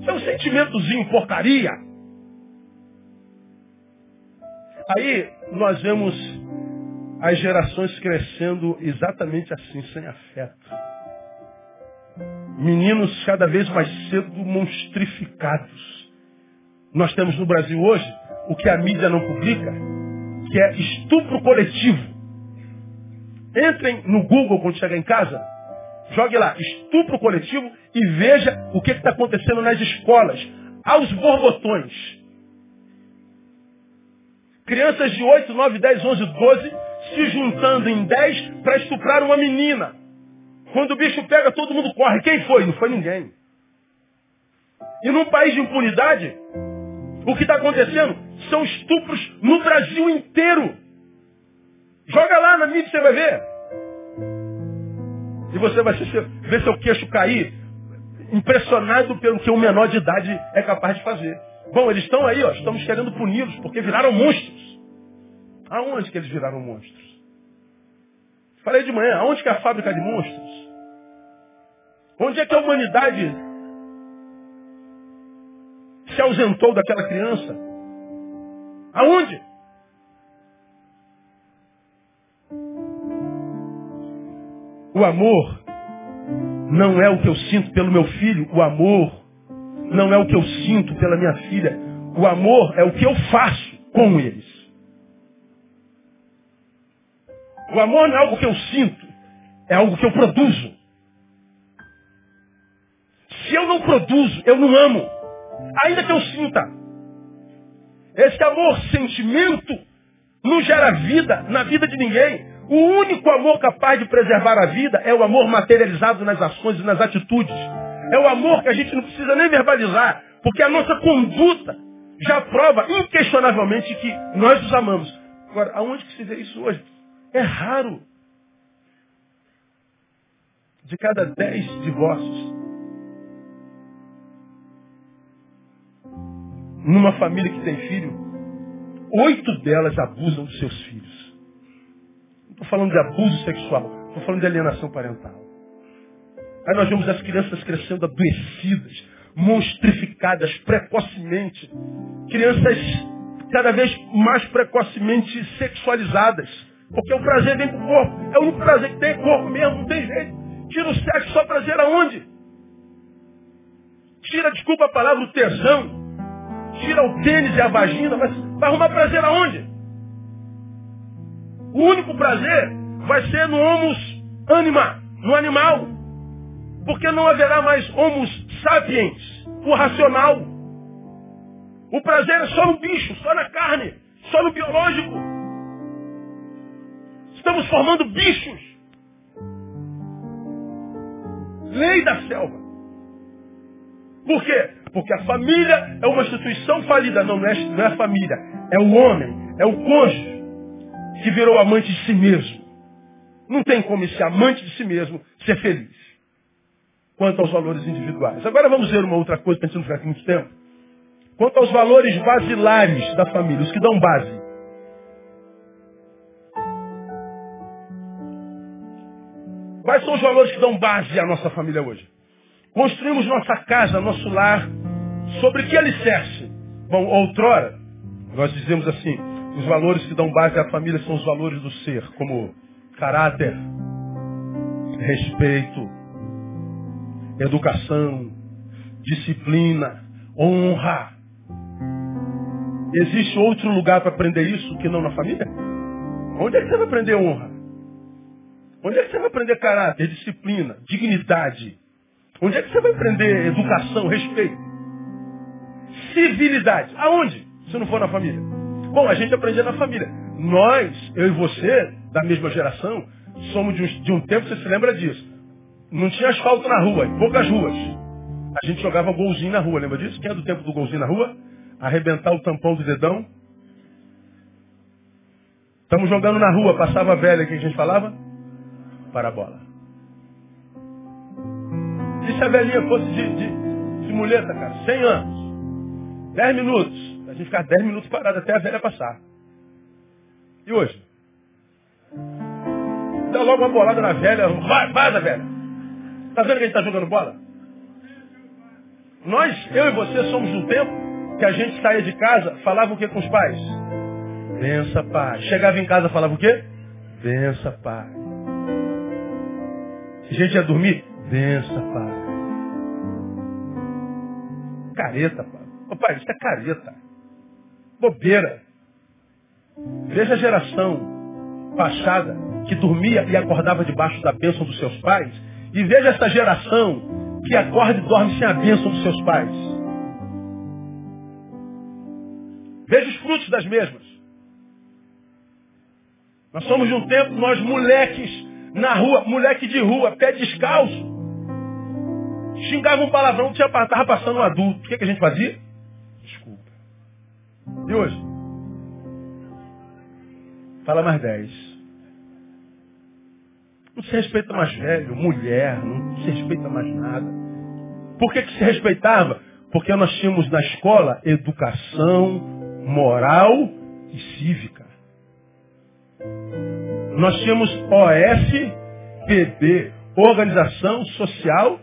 Isso é um sentimentozinho porcaria. Aí nós vemos as gerações crescendo exatamente assim, sem afeto. Meninos cada vez mais cedo monstrificados. Nós temos no Brasil hoje o que a mídia não publica, que é estupro coletivo. Entrem no Google quando chegar em casa, jogue lá, estupro coletivo e veja o que está acontecendo nas escolas, aos borbotões. Crianças de 8, 9, 10, 11, 12 se juntando em 10 para estuprar uma menina. Quando o bicho pega, todo mundo corre. Quem foi? Não foi ninguém. E num país de impunidade, o que está acontecendo são estupros no Brasil inteiro. Joga lá na mídia, você vai ver. E você vai ver seu queixo cair, impressionado pelo que um menor de idade é capaz de fazer. Bom, eles estão aí, ó, estamos querendo puni-los, porque viraram monstros. Aonde que eles viraram monstros? Falei de manhã, aonde que é a fábrica de monstros? Onde é que a humanidade se ausentou daquela criança? Aonde? O amor não é o que eu sinto pelo meu filho, o amor não é o que eu sinto pela minha filha, o amor é o que eu faço com eles. O amor não é algo que eu sinto, é algo que eu produzo. Eu não produzo, eu não amo, ainda que eu sinta. Esse amor, sentimento, não gera vida na vida de ninguém. O único amor capaz de preservar a vida é o amor materializado nas ações e nas atitudes. É o amor que a gente não precisa nem verbalizar, porque a nossa conduta já prova inquestionavelmente que nós os amamos. Agora, aonde que se vê isso hoje? É raro. De cada dez divórcios, numa família que tem filho, oito delas abusam dos seus filhos. Não estou falando de abuso sexual, estou falando de alienação parental. Aí nós vemos as crianças crescendo adoecidas, monstrificadas precocemente. Crianças cada vez mais precocemente sexualizadas. Porque o prazer vem com o corpo. É o único prazer que tem, é corpo mesmo, não tem jeito. Tira o sexo, só prazer aonde? Tira, desculpa a palavra, o tesão. Tira o tênis e a vagina, mas vai arrumar prazer aonde? O único prazer vai ser no homus anima, no animal. Porque não haverá mais homus sapiens, o racional. O prazer é só no bicho, só na carne, só no biológico. Estamos formando bichos. Lei da selva. Por quê? Porque a família é uma instituição falida. Não, não é, não é a família. É o homem, é o cônjuge que virou amante de si mesmo. Não tem como esse amante de si mesmo ser feliz. Quanto aos valores individuais. Agora vamos ver uma outra coisa, a gente não muito tempo. Quanto aos valores basilares da família, os que dão base. Quais são os valores que dão base à nossa família hoje? Construímos nossa casa, nosso lar, sobre que alicerce? Bom, outrora, nós dizemos assim, os valores que dão base à família são os valores do ser, como caráter, respeito, educação, disciplina, honra. Existe outro lugar para aprender isso que não na família? Onde é que você vai aprender honra? Onde é que você vai aprender caráter, disciplina, dignidade? Onde é que você vai aprender educação, respeito? Civilidade. Aonde? Se não for na família. Bom, a gente aprende na família. Nós, eu e você, da mesma geração, somos de um, de um tempo, você se lembra disso. Não tinha asfalto na rua, poucas ruas. A gente jogava golzinho na rua, lembra disso? Quem é do tempo do golzinho na rua? Arrebentar o tampão do dedão. Estamos jogando na rua, passava a velha, que a gente falava? Para a bola. E se a velhinha fosse de, de, de muleta, cara? 100 anos. 10 minutos. A gente ficar 10 minutos parado até a velha passar. E hoje? Dá logo uma bolada na velha. Vai, vaza, velha. Tá vendo que a gente tá jogando bola? Nós, eu e você, somos um tempo que a gente saía de casa, falava o que com os pais? Bença, pai. Chegava em casa, falava o quê? Bença, pai. A gente ia dormir? Bença, pai. Careta, pai. Ô, pai, isso é careta. Bobeira. Veja a geração passada que dormia e acordava debaixo da bênção dos seus pais. E veja essa geração que acorda e dorme sem a bênção dos seus pais. Veja os frutos das mesmas. Nós somos de um tempo, nós moleques na rua, moleque de rua, pé descalço. Xingava um palavrão, tinha, estava passando um adulto. O que, que a gente fazia? Desculpa. E hoje? Fala mais dez. Não se respeita mais velho, mulher, não se respeita mais nada. Por que, que se respeitava? Porque nós tínhamos na escola educação moral e cívica. Nós tínhamos OSPB, Organização Social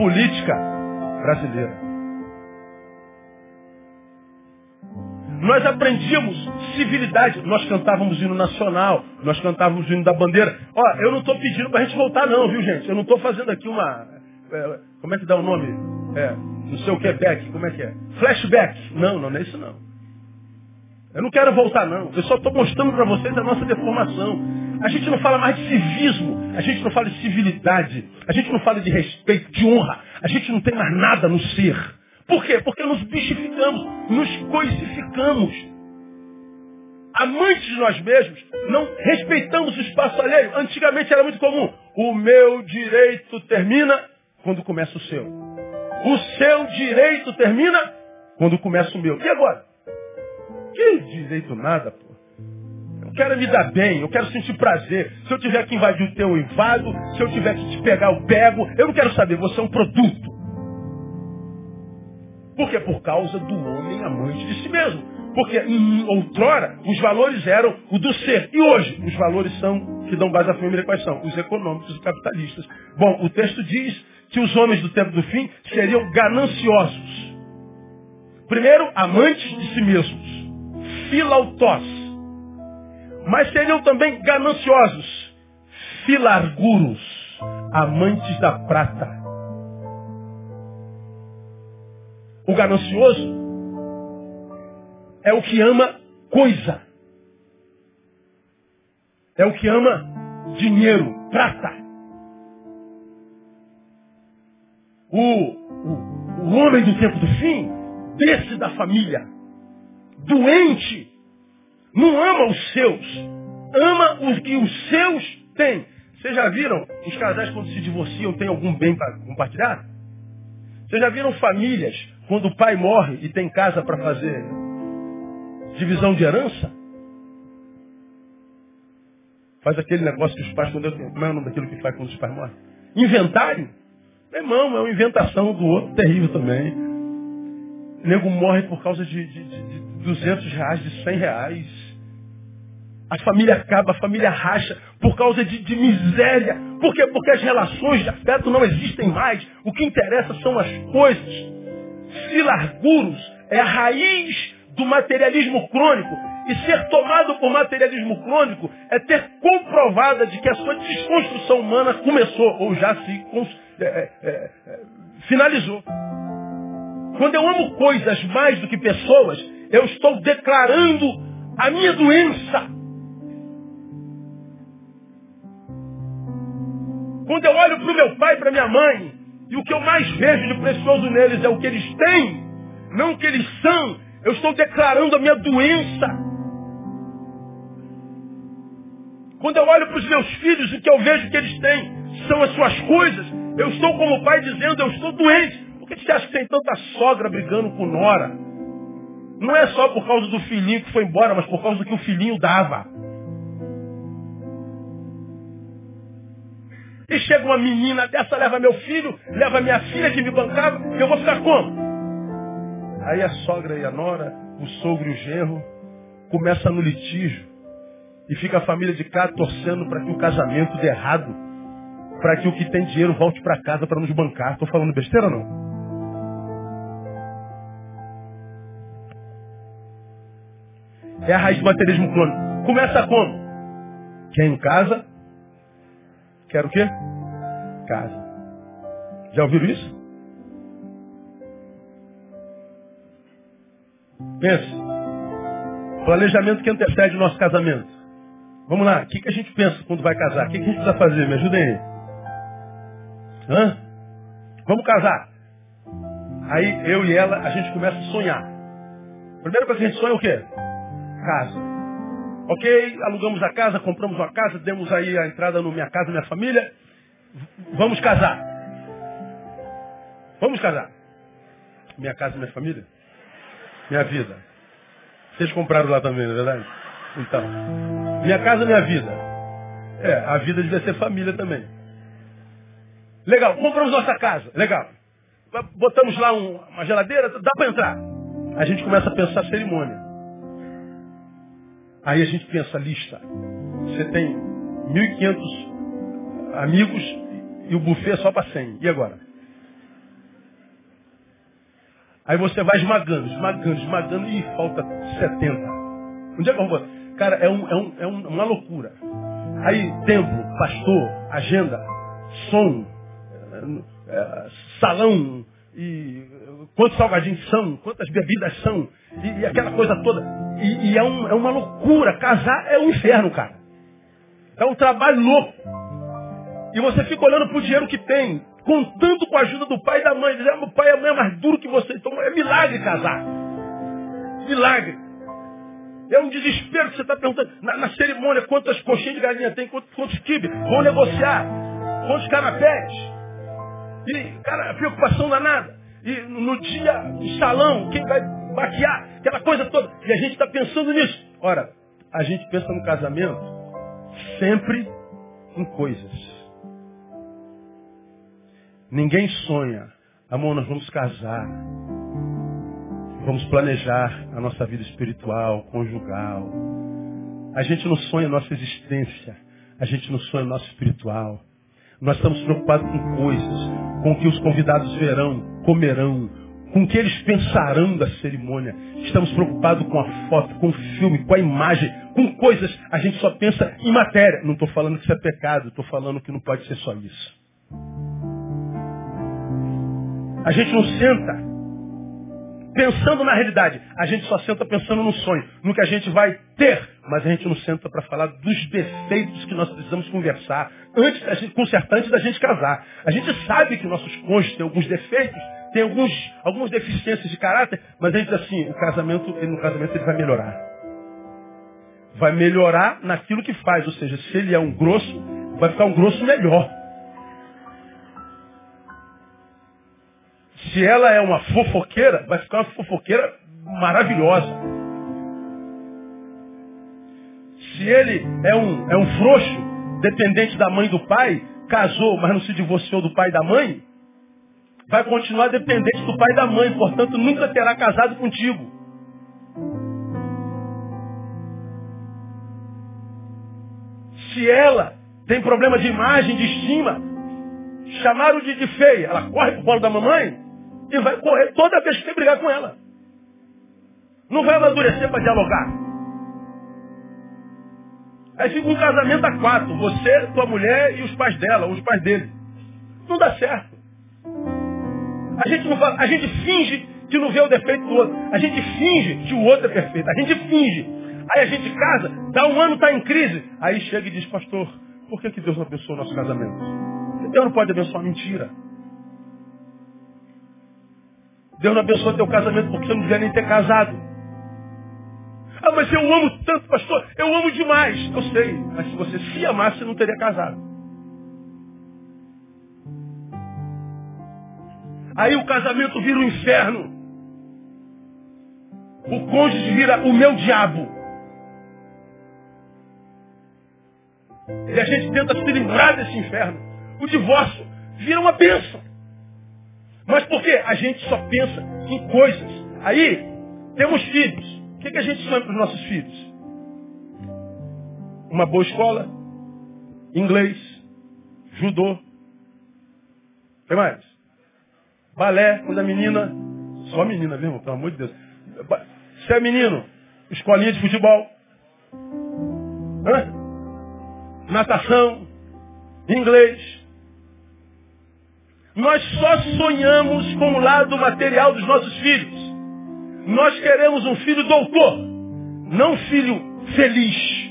Política Brasileira. nós aprendíamos civilidade. Nós cantávamos hino nacional, nós cantávamos hino da bandeira. Ó, eu não estou pedindo para a gente voltar não, viu gente? Eu não estou fazendo aqui uma... É, como é que dá o nome? É, não sei o que é back, como é que é? Flashback. Não, não, não é isso não. Eu não quero voltar não. Eu só estou mostrando para vocês a nossa deformação. A gente não fala mais de civismo, a gente não fala de civilidade, a gente não fala de respeito, de honra. A gente não tem mais nada no ser. Por quê? Porque nos bichificamos, nos coisificamos. Amantes de nós mesmos, não respeitamos o espaço alheio. Antigamente era muito comum. O meu direito termina quando começa o seu. O seu direito termina quando começa o meu. E agora? Que direito nada, pô. Quero me dar bem, eu quero sentir prazer. Se eu tiver que invadir o teu, eu invado. Se eu tiver que te pegar, eu pego. Eu não quero saber, você é um produto. Por quê? Por causa do homem amante de si mesmo. Porque hum, outrora os valores eram o do ser. E hoje os valores são, que dão base à família, quais são? Os econômicos e capitalistas. Bom, o texto diz que os homens do tempo do fim seriam gananciosos. Primeiro, amantes de si mesmos. Filautos mas seriam também gananciosos, filarguros, amantes da prata. O ganancioso é o que ama coisa. É o que ama dinheiro, prata. O, o, o homem do tempo do fim, desse da família, doente, não ama os seus, ama os que os seus têm. Vocês já viram os casais quando se divorciam têm algum bem para compartilhar? Vocês já viram famílias quando o pai morre e tem casa para fazer divisão de herança? Faz aquele negócio que os pais, quando eu tenho, como é o nome daquilo que faz quando os pais morrem? Inventário? Meu irmão, é uma inventação do outro terrível também. O nego morre por causa de, de, de, de 200 reais, de 100 reais. A família acaba, a família racha por causa de, de, miséria. Por quê? Porque as relações de afeto não existem mais. O que interessa são as coisas. Filarguros é a raiz do materialismo crônico. E ser tomado por materialismo crônico é ter comprovada de que a sua desconstrução humana começou ou já se é, é, é, finalizou. Quando eu amo coisas mais do que pessoas, eu estou declarando a minha doença. Quando eu olho para o meu pai e para minha mãe, e o que eu mais vejo de precioso neles é o que eles têm, não o que eles são, eu estou declarando a minha doença. Quando eu olho para os meus filhos, o que eu vejo que eles têm são as suas coisas, eu estou como pai dizendo, eu estou doente. Por que você acha que tem tanta sogra brigando com Nora? Não é só por causa do filhinho que foi embora, mas por causa do que o filhinho dava. E chega uma menina dessa, leva meu filho, leva minha filha que me bancava, eu vou ficar como? Aí a sogra e a nora, o sogro e o genro, começa no litígio. E fica a família de cá torcendo para que o casamento dê errado. Para que o que tem dinheiro volte para casa para nos bancar. Estou falando besteira ou não? É a raiz do materialismo crônico. Começa como? Quem em casa Quer o quê? Casa. Já ouviram isso? Pense. Planejamento que antecede o nosso casamento. Vamos lá. O que, que a gente pensa quando vai casar? O que, que a gente precisa fazer? Me ajudem aí. Hã? Vamos casar. Aí eu e ela, a gente começa a sonhar. Primeira coisa que a gente sonha é o quê? Casa. Ok, alugamos a casa, compramos uma casa, demos aí a entrada no Minha Casa Minha Família. Vamos casar. Vamos casar. Minha Casa Minha Família? Minha vida. Vocês compraram lá também, não é verdade? Então, Minha Casa Minha Vida. É, a vida devia ser família também. Legal, compramos nossa casa. Legal. Botamos lá um, uma geladeira, dá para entrar. A gente começa a pensar cerimônia. Aí a gente pensa, lista. Você tem 1.500 amigos e o buffet é só para 100. E agora? Aí você vai esmagando, esmagando, esmagando e falta 70. Onde é que eu vou? Cara, é, um, é, um, é uma loucura. Aí, templo, pastor, agenda, som, é, salão, e quantos salgadinhos são, quantas bebidas são, e, e aquela coisa toda. E, e é, um, é, uma loucura. Casar é um inferno, cara. É um trabalho louco. E você fica olhando para o dinheiro que tem, contando com a ajuda do pai e da mãe. Dizendo, meu pai e a mãe é mais duro que você. Então é milagre casar. Milagre. É um desespero que você está perguntando. Na, na, cerimônia, quantas coxinhas de galinha tem, quantos, quantos quibes? Vão negociar. Quantos canapés? E, cara, preocupação danada. E no dia do salão, quem vai maquiar? Aquela coisa toda. E a gente está pensando nisso. Ora, a gente pensa no casamento sempre em coisas. Ninguém sonha. Amor, nós vamos casar. Vamos planejar a nossa vida espiritual, conjugal. A gente não sonha a nossa existência. A gente não sonha o nosso espiritual. Nós estamos preocupados com coisas, com o que os convidados verão, comerão, com o que eles pensarão da cerimônia. Estamos preocupados com a foto, com o filme, com a imagem, com coisas. A gente só pensa em matéria. Não estou falando que isso é pecado, estou falando que não pode ser só isso. A gente não senta pensando na realidade. A gente só senta pensando no sonho, no que a gente vai ter. Mas a gente não senta para falar dos defeitos que nós precisamos conversar antes da gente consertar, antes da gente casar. A gente sabe que nossos cônjuges têm alguns defeitos, tem alguns, algumas deficiências de caráter, mas gente diz assim, o casamento, ele, no casamento ele vai melhorar. Vai melhorar naquilo que faz, ou seja, se ele é um grosso, vai ficar um grosso melhor. Se ela é uma fofoqueira, vai ficar uma fofoqueira maravilhosa. Se ele é um, é um frouxo, dependente da mãe e do pai, casou, mas não se divorciou do pai e da mãe, vai continuar dependente do pai e da mãe, portanto nunca terá casado contigo. Se ela tem problema de imagem, de estima, chamaram de, de feia, ela corre pro colo da mamãe, e vai correr toda vez que você brigar com ela. Não vai amadurecer para dialogar. Aí fica um casamento a quatro. Você, tua mulher e os pais dela, os pais dele. Não dá certo. A gente, não fala, a gente finge que não vê o defeito do outro. A gente finge que o outro é perfeito. A gente finge. Aí a gente casa, dá um ano, está em crise. Aí chega e diz, pastor, por que, que Deus não abençoou o nosso casamento? Deus não pode abençoar mentira. Deus não abençoa teu casamento porque você não devia nem ter casado. Ah, mas eu amo tanto, pastor. Eu amo demais. Eu sei. Mas se você se amasse, você não teria casado. Aí o casamento vira o um inferno. O cônjuge vira o meu diabo. E a gente tenta se livrar desse inferno. O divórcio vira uma bênção. Mas por quê? A gente só pensa em coisas. Aí, temos filhos. O que, que a gente sonha para os nossos filhos? Uma boa escola, inglês, judô. O que mais? Balé, quando a menina. Só menina, viu? Pelo amor de Deus. Se é menino, escolinha de futebol. Hã? Natação, inglês, nós só sonhamos com o lado material dos nossos filhos. Nós queremos um filho doutor, não um filho feliz.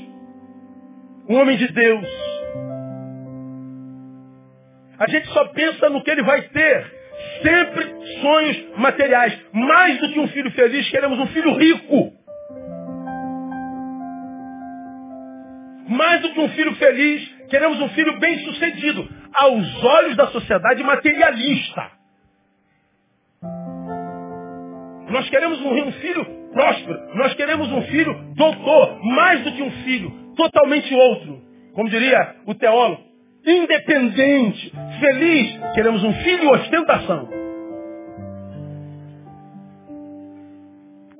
Um homem de Deus. A gente só pensa no que ele vai ter. Sempre sonhos materiais. Mais do que um filho feliz, queremos um filho rico. Mais do que um filho feliz, queremos um filho bem sucedido aos olhos da sociedade materialista. Nós queremos um filho próspero. Nós queremos um filho doutor, mais do que um filho, totalmente outro. Como diria o teólogo, independente, feliz. Queremos um filho ostentação.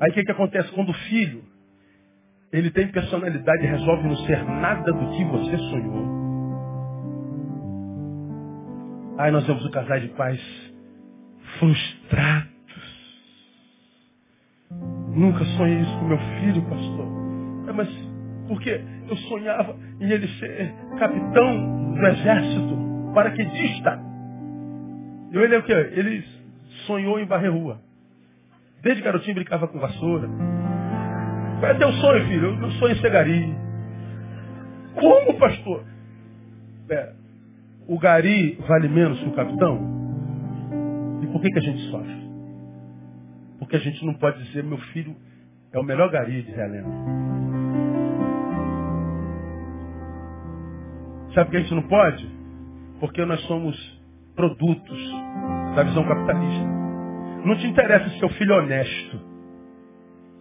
Aí o que, que acontece quando o filho ele tem personalidade e resolve não ser nada do que você sonhou? Aí nós vemos o casal de pais frustrados. Nunca sonhei isso com meu filho, pastor. É, mas por quê? Eu sonhava em ele ser capitão do exército, paraquedista. E ele é o quê? Ele sonhou em varrer rua. Desde garotinho brincava com vassoura. Qual é teu sonho, filho? Meu sonho em ser gari. Como, pastor? Pera, o gari vale menos que o capitão? E por que, que a gente sofre? Porque a gente não pode dizer, meu filho é o melhor gari de Realengo. Sabe por que a gente não pode? Porque nós somos produtos da visão capitalista. Não te interessa se seu filho é honesto,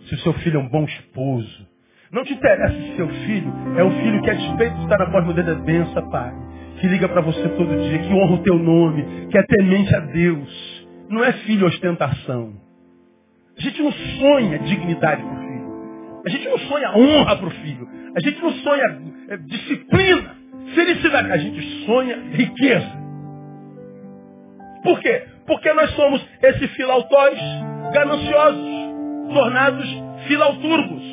se o seu filho é um bom esposo. Não te interessa se seu filho é um filho que, a despeito de estar na porta da benção, pai, que liga para você todo dia, que honra o teu nome, que é temente a Deus. Não é filho ostentação. A gente não sonha dignidade para o filho. A gente não sonha honra para o filho. A gente não sonha felicidade. A gente sonha riqueza. Por quê? Porque nós somos esses filautóis gananciosos, tornados filauturgos.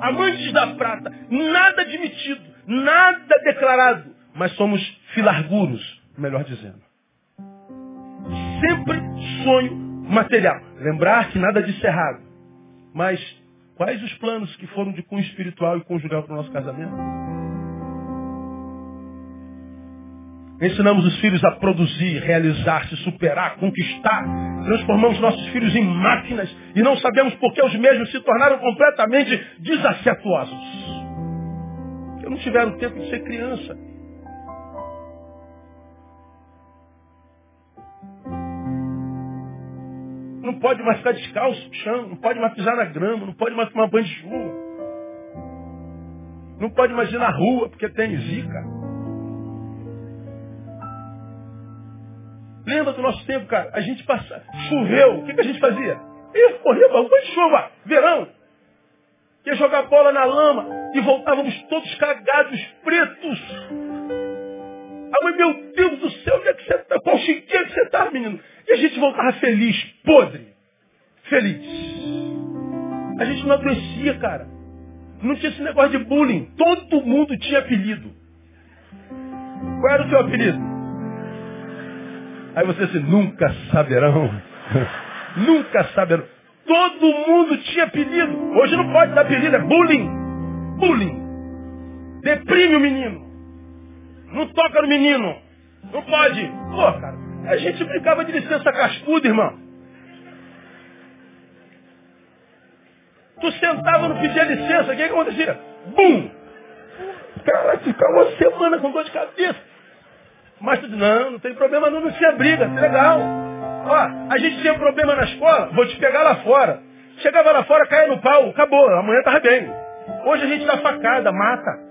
Amantes da prata, nada admitido, nada declarado, mas somos filarguros, melhor dizendo. Sempre sonho material. Lembrar que nada disso é errado. Mas quais os planos que foram de cunho espiritual e conjugal para o nosso casamento? Ensinamos os filhos a produzir, realizar, se superar, conquistar. Transformamos nossos filhos em máquinas e não sabemos por que os mesmos se tornaram completamente desafetuosos. Porque não tiveram tempo de ser criança. Não pode mais ficar descalço no chão, não pode mais pisar na grama, não pode mais tomar banho de chuva. Não pode mais ir na rua porque tem zica. Lembra do nosso tempo, cara? A gente passa, choveu, o que, que a gente fazia? Ia correr banho de chuva, verão. Ia jogar bola na lama e voltávamos todos cagados, pretos. A mãe, meu Deus do céu, onde é que você está? Qual chiquinha que você está, menino? E a gente voltava feliz, podre. Feliz. A gente não adoecia, cara. Não tinha esse negócio de bullying. Todo mundo tinha apelido. Qual era o seu apelido? Aí você assim, nunca saberão. nunca saberão. Todo mundo tinha apelido. Hoje não pode dar apelido, é bullying. Bullying. Deprime o menino. Não toca no menino. Não pode. Pô, cara, a gente brincava de licença cascuda, irmão. Tu sentava, não pedia licença, o que, que acontecia? Bum! Cara, ficava uma semana com dor de cabeça. Mas tu diz, não, não tem problema não, não tinha briga, tá legal. Ó, a gente tinha problema na escola, vou te pegar lá fora. Chegava lá fora, caía no pau, acabou, amanhã tava bem. Hoje a gente dá facada, mata.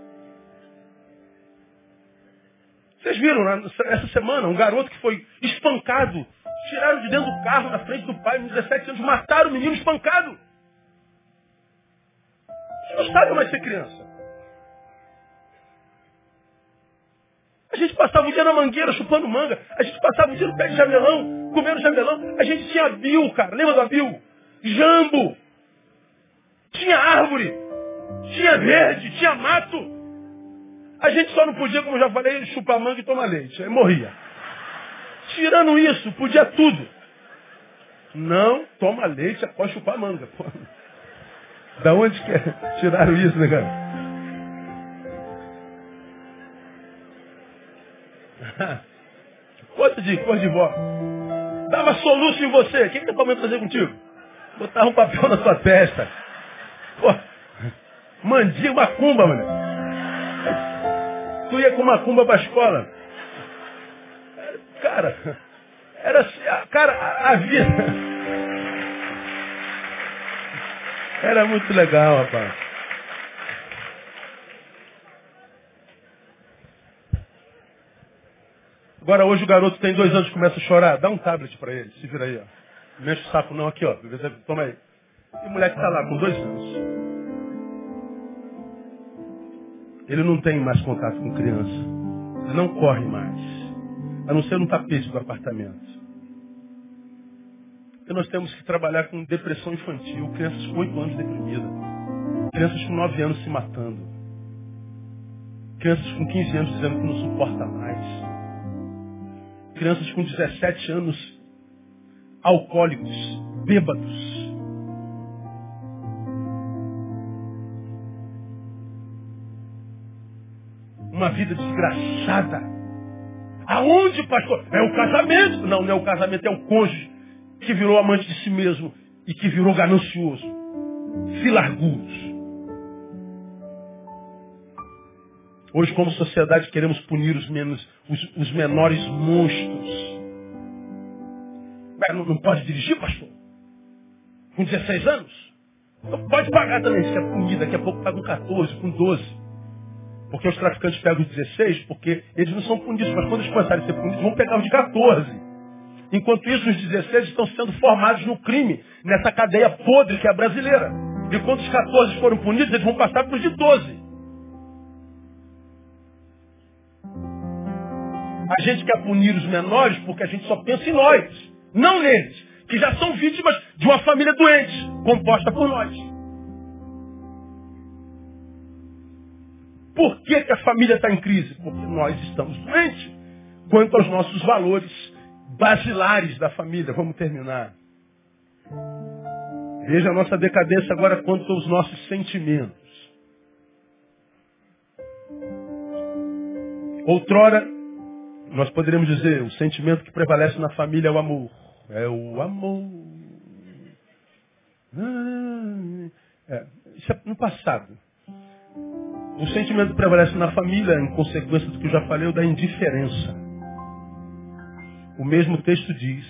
Vocês viram né, essa semana um garoto que foi espancado. Tiraram de dentro do carro na frente do pai, com 17 anos, mataram o menino espancado. Você não sabe mais ser criança. A gente passava o dia na mangueira chupando manga. A gente passava o dia no pé de jamelão, comendo jamelão. A gente tinha bil, cara. Lembra do abil? Jambo. Tinha árvore. Tinha verde. Tinha mato. A gente só não podia, como já falei, chupar manga e tomar leite. Aí morria. Tirando isso, podia tudo. Não toma leite após chupar manga. Pô. Da onde que é? tiraram isso, né, cara? Outro de cor de vó. Dava soluço em você. O que, que tá comendo fazer contigo? Botava um papel na sua testa. Pô, mandia macumba, mano. Tu ia com macumba pra escola. Cara, era assim, cara, a, a vida. Era muito legal, rapaz. Agora hoje o garoto tem dois anos e começa a chorar. Dá um tablet para ele, se vira aí, ó. Mexe o saco não aqui, ó. Toma aí. E o moleque tá lá com dois anos. Ele não tem mais contato com criança. Ele não corre mais. A não ser no tapete do apartamento. que nós temos que trabalhar com depressão infantil, crianças com 8 anos deprimidas, crianças com 9 anos se matando, crianças com 15 anos dizendo que não suporta mais, crianças com 17 anos alcoólicos, bêbados. Uma vida desgraçada. Aonde, pastor? É o casamento. Não, não é o casamento, é o cônjuge que virou amante de si mesmo e que virou ganancioso. Filarguros. Hoje, como sociedade, queremos punir os, menos, os, os menores monstros. Não, não, pode dirigir, pastor? Com 16 anos? Então pode pagar também, se é punir. Daqui a pouco paga com 14, com 12. Porque os traficantes pegam os 16, porque eles não são punidos. Mas quando eles começarem a ser punidos, vão pegar os de 14. Enquanto isso, os 16 estão sendo formados no crime, nessa cadeia podre que é a brasileira. E quando os 14 foram punidos, eles vão passar para os de 12. A gente quer punir os menores porque a gente só pensa em nós, não neles, que já são vítimas de uma família doente, composta por nós. Por que, que a família está em crise? Porque nós estamos doentes quanto aos nossos valores basilares da família. Vamos terminar. Veja a nossa decadência agora quanto aos nossos sentimentos. Outrora, nós poderíamos dizer, o sentimento que prevalece na família é o amor. É o amor. Ah, é, isso é no passado. O sentimento que prevalece na família, em consequência do que eu já falei, é o da indiferença. O mesmo texto diz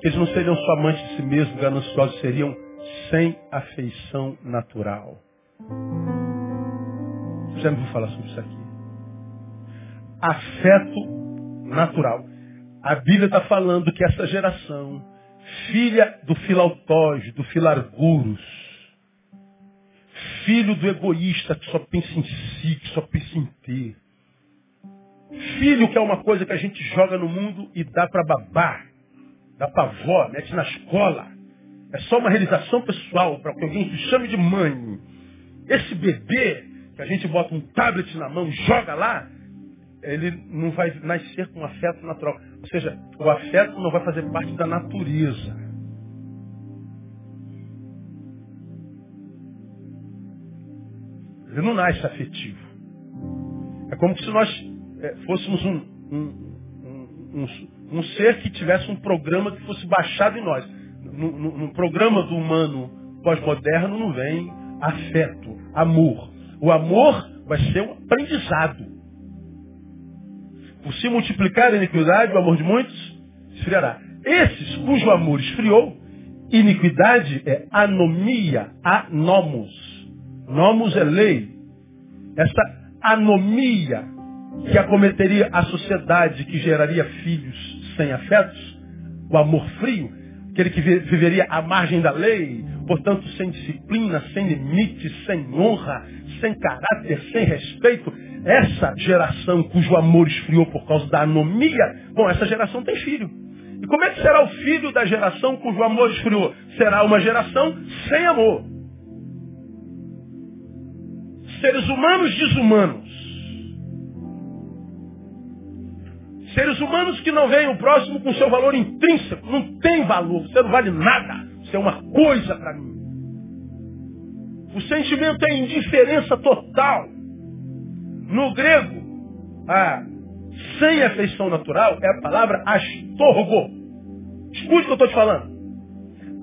que eles não seriam só amantes de si mesmos, gananciosos, seriam sem afeição natural. Já me ouviu falar sobre isso aqui? Afeto natural. A Bíblia está falando que essa geração, filha do filautóide, do filarguros, filho do egoísta que só pensa em si, que só pensa em ter, Filho que é uma coisa que a gente joga no mundo e dá para babá, dá para avó, mete na escola. É só uma realização pessoal para que alguém se chame de mãe. Esse bebê que a gente bota um tablet na mão, joga lá, ele não vai nascer com afeto natural. Ou seja, o afeto não vai fazer parte da natureza. Ele não nasce afetivo. É como se nós é, fôssemos um, um, um, um, ser que tivesse um programa que fosse baixado em nós. No, no, no programa do humano pós-moderno não vem afeto, amor. O amor vai ser um aprendizado. Por se multiplicar a iniquidade, o amor de muitos esfriará. Esses cujo amor esfriou, iniquidade é anomia, anomos. Nomos é lei. Essa anomia que acometeria a sociedade que geraria filhos sem afetos, o amor frio, aquele que viveria à margem da lei, portanto sem disciplina, sem limites, sem honra, sem caráter, sem respeito. Essa geração cujo amor esfriou por causa da anomia, bom, essa geração tem filho. E como é que será o filho da geração cujo amor esfriou? Será uma geração sem amor. Seres humanos desumanos Seres humanos que não veem o próximo com seu valor intrínseco. Não tem valor. Você não vale nada. Você é uma coisa para mim. O sentimento é indiferença total. No grego, a sem afeição natural é a palavra astorgo. Escute o que eu estou te falando.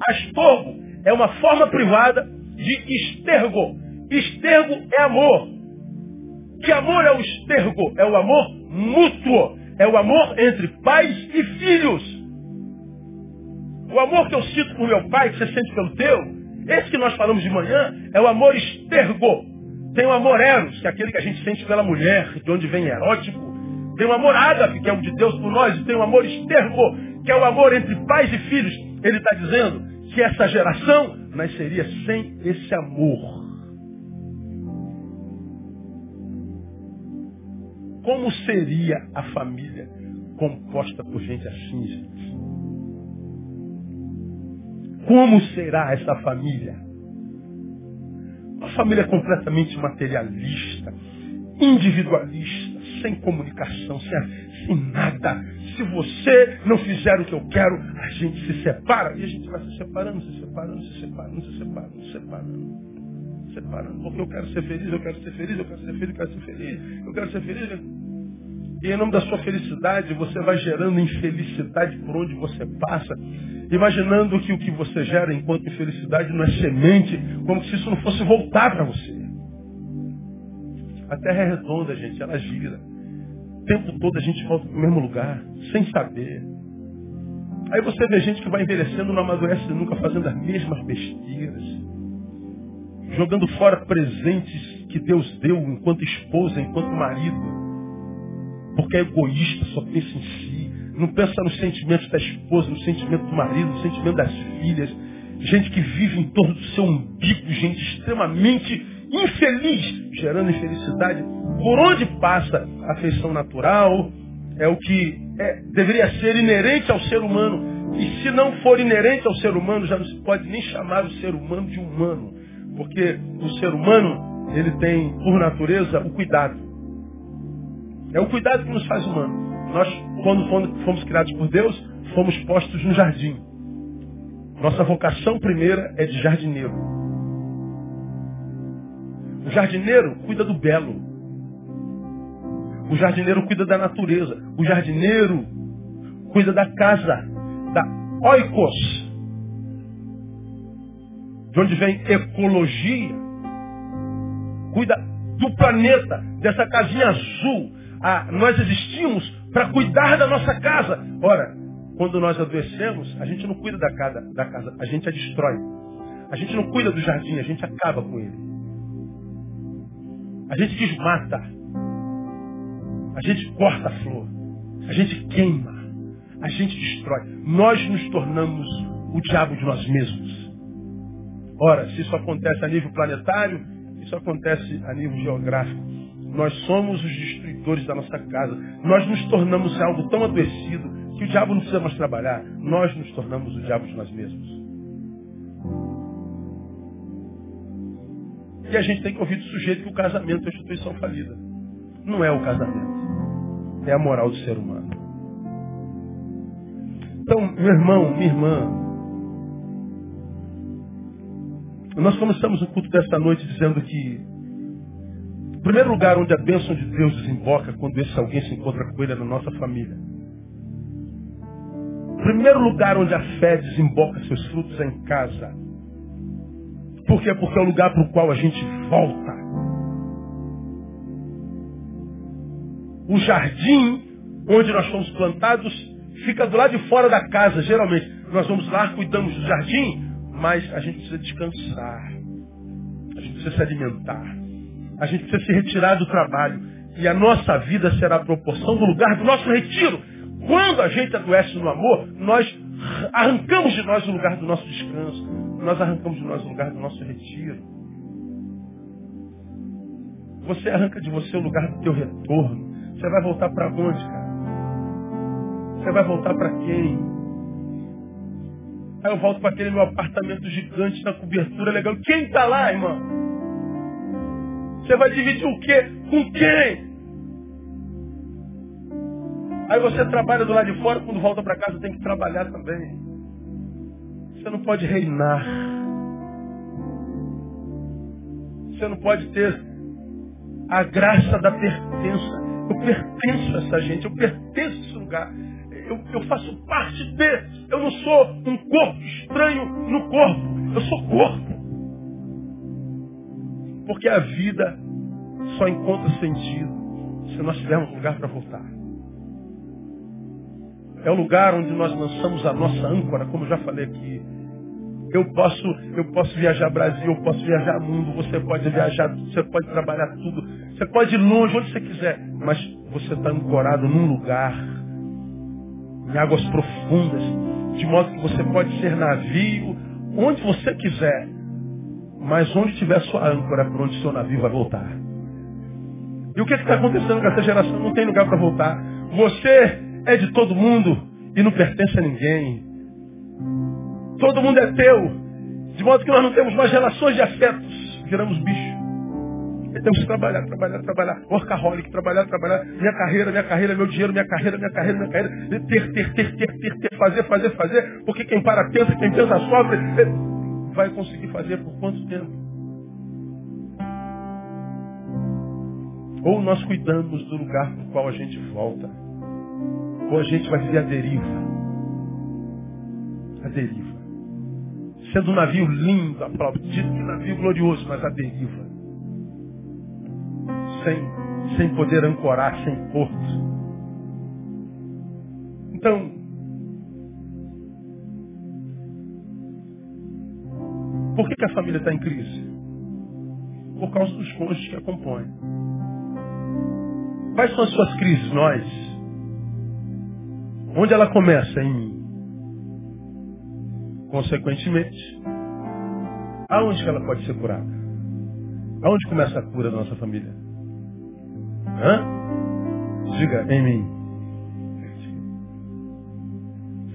Astorgo é uma forma privada de estergo. Estergo é amor. Que amor é o estergo? É o amor mútuo. É o amor entre pais e filhos. O amor que eu sinto por meu pai, que você sente pelo teu, esse que nós falamos de manhã, é o amor estergo. Tem o amor eros, que é aquele que a gente sente pela mulher, de onde vem erótico. Tem o amor ágape, que é o de Deus por nós. E tem o amor estergo, que é o amor entre pais e filhos. Ele está dizendo que essa geração nasceria sem esse amor. Como seria a família composta por gente assim, gente? como será essa família? Uma família completamente materialista, individualista, sem comunicação, sem, sem nada. Se você não fizer o que eu quero, a gente se separa. E a gente vai se separando, se separando, se separando, se separando, se separando. Separando, porque eu quero ser feliz, eu quero ser feliz, eu quero ser feliz, eu quero ser feliz, eu quero ser feliz. E em nome da sua felicidade, você vai gerando infelicidade por onde você passa, imaginando que o que você gera enquanto infelicidade não é semente, como se isso não fosse voltar para você. A terra é redonda, gente, ela gira. O tempo todo a gente volta para o mesmo lugar, sem saber. Aí você vê gente que vai envelhecendo, não amadurece nunca, fazendo as mesmas besteiras. Jogando fora presentes que Deus deu enquanto esposa, enquanto marido porque é egoísta, só pensa em si. Não pensa nos sentimentos da esposa, no sentimento do marido, no sentimento das filhas. Gente que vive em torno do seu umbigo, gente extremamente infeliz, gerando infelicidade. Por onde passa a afeição natural, é o que é, deveria ser inerente ao ser humano. E se não for inerente ao ser humano, já não se pode nem chamar o ser humano de humano. Porque o ser humano, ele tem, por natureza, o cuidado. É o cuidado que nos faz humanos. Nós, quando fomos criados por Deus, fomos postos no jardim. Nossa vocação primeira é de jardineiro. O jardineiro cuida do belo. O jardineiro cuida da natureza. O jardineiro cuida da casa, da oikos. De onde vem ecologia. Cuida do planeta, dessa casinha azul, ah, nós existimos para cuidar da nossa casa. Ora, quando nós adoecemos, a gente não cuida da casa, da casa, a gente a destrói. A gente não cuida do jardim, a gente acaba com ele. A gente desmata. A gente corta a flor. A gente queima. A gente destrói. Nós nos tornamos o diabo de nós mesmos. Ora, se isso acontece a nível planetário, isso acontece a nível geográfico. Nós somos os destruidores da nossa casa. Nós nos tornamos algo tão adoecido que o diabo não precisa mais trabalhar. Nós nos tornamos o diabo de nós mesmos. E a gente tem que ouvir do sujeito que o casamento é instituição falida. Não é o casamento. É a moral do ser humano. Então, meu irmão, minha irmã, nós começamos o culto desta noite dizendo que primeiro lugar onde a bênção de Deus desemboca quando esse alguém se encontra com ele é na nossa família. O primeiro lugar onde a fé desemboca seus frutos é em casa. Por quê? Porque é o lugar para o qual a gente volta. O jardim onde nós fomos plantados fica do lado de fora da casa, geralmente. Nós vamos lá, cuidamos do jardim, mas a gente precisa descansar. A gente precisa se alimentar. A gente precisa se retirar do trabalho. E a nossa vida será a proporção do lugar do nosso retiro. Quando a gente adoece no amor, nós arrancamos de nós o lugar do nosso descanso. Nós arrancamos de nós o lugar do nosso retiro. Você arranca de você o lugar do teu retorno. Você vai voltar para onde, cara? Você vai voltar para quem? Aí eu volto para aquele meu apartamento gigante na cobertura legal. Quem está lá, irmão? Você vai dividir o quê? Com quem? Aí você trabalha do lado de fora, quando volta para casa tem que trabalhar também. Você não pode reinar. Você não pode ter a graça da pertença. Eu pertenço a essa gente, eu pertenço a esse lugar. Eu, eu faço parte de. Eu não sou um corpo estranho no corpo. Eu sou corpo. Porque a vida só encontra sentido se nós tivermos lugar para voltar. É o lugar onde nós lançamos a nossa âncora, como eu já falei aqui. Eu posso, eu posso viajar Brasil, eu posso viajar mundo, você pode viajar, você pode trabalhar tudo, você pode ir longe, onde você quiser, mas você está ancorado num lugar, em águas profundas, de modo que você pode ser navio, onde você quiser, mas onde tiver sua âncora, para onde seu navio vai voltar. E o que está acontecendo com essa geração? Não tem lugar para voltar. Você é de todo mundo e não pertence a ninguém. Todo mundo é teu. De modo que nós não temos mais relações de afetos. Viramos bicho. E temos que trabalhar, trabalhar, trabalhar. Workaholic, trabalhar, trabalhar. Minha carreira, minha carreira, meu dinheiro, minha carreira, minha carreira, minha carreira. Ter, ter, ter, ter, ter, ter, fazer, fazer, fazer. Porque quem para pensa, quem pensa sofre. Vai conseguir fazer por quanto tempo? Ou nós cuidamos do lugar para o qual a gente volta. Ou a gente vai viver a deriva. A deriva. Sendo um navio lindo, aplaudido, um navio glorioso, mas a deriva. Sem, sem poder ancorar, sem porto. Então, por que, que a família está em crise? Por causa dos cônjuges que a compõem. Quais são as suas crises? Nós. Onde ela começa? Em mim. Consequentemente, aonde que ela pode ser curada? Aonde começa a cura da nossa família? Hã? Diga, em mim.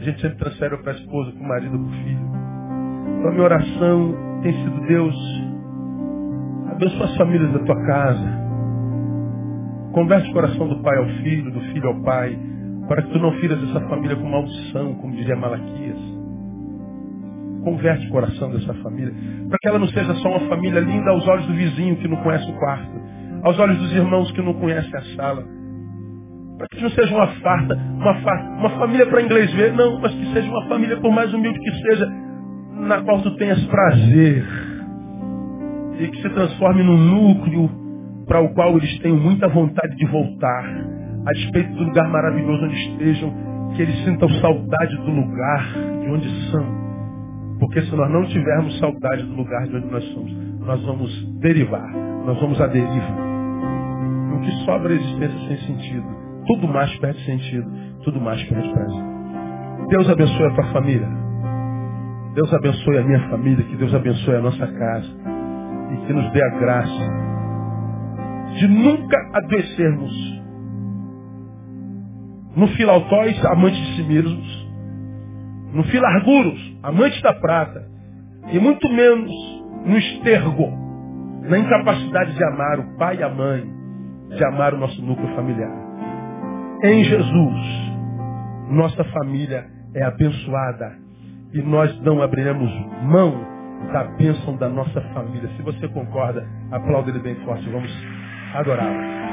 A gente sempre transfere para a esposa, para o marido, para o filho. Então, minha oração tem sido, Deus, abençoa as famílias da tua casa. Converte o coração do pai ao filho, do filho ao pai, para que tu não firas essa família com maldição, como diria Malaquias. Converte o coração dessa família, para que ela não seja só uma família linda aos olhos do vizinho que não conhece o quarto, aos olhos dos irmãos que não conhecem a sala. Para que não seja uma farta, uma, farta, uma família para inglês ver, não, mas que seja uma família, por mais humilde que seja, na qual tu tenhas prazer. E que se transforme num núcleo para o qual eles tenham muita vontade de voltar, a despeito do lugar maravilhoso onde estejam, que eles sintam saudade do lugar de onde são. Porque se nós não tivermos saudade do lugar de onde nós somos, nós vamos derivar, nós vamos à deriva. O que sobra é a existência sem sentido. Tudo mais perde sentido, tudo mais perde prazer. Deus abençoe a tua família. Deus abençoe a minha família, que Deus abençoe a nossa casa. E que nos dê a graça de nunca adoecermos. No filautóis, amantes de si mesmos. No filarguros, amantes da prata. E muito menos no estergo, na incapacidade de amar o pai e a mãe, de amar o nosso núcleo familiar. Em Jesus, nossa família é abençoada e nós não abriremos mão da bênção da nossa família. Se você concorda, aplauda ele bem forte. Vamos adorá-lo.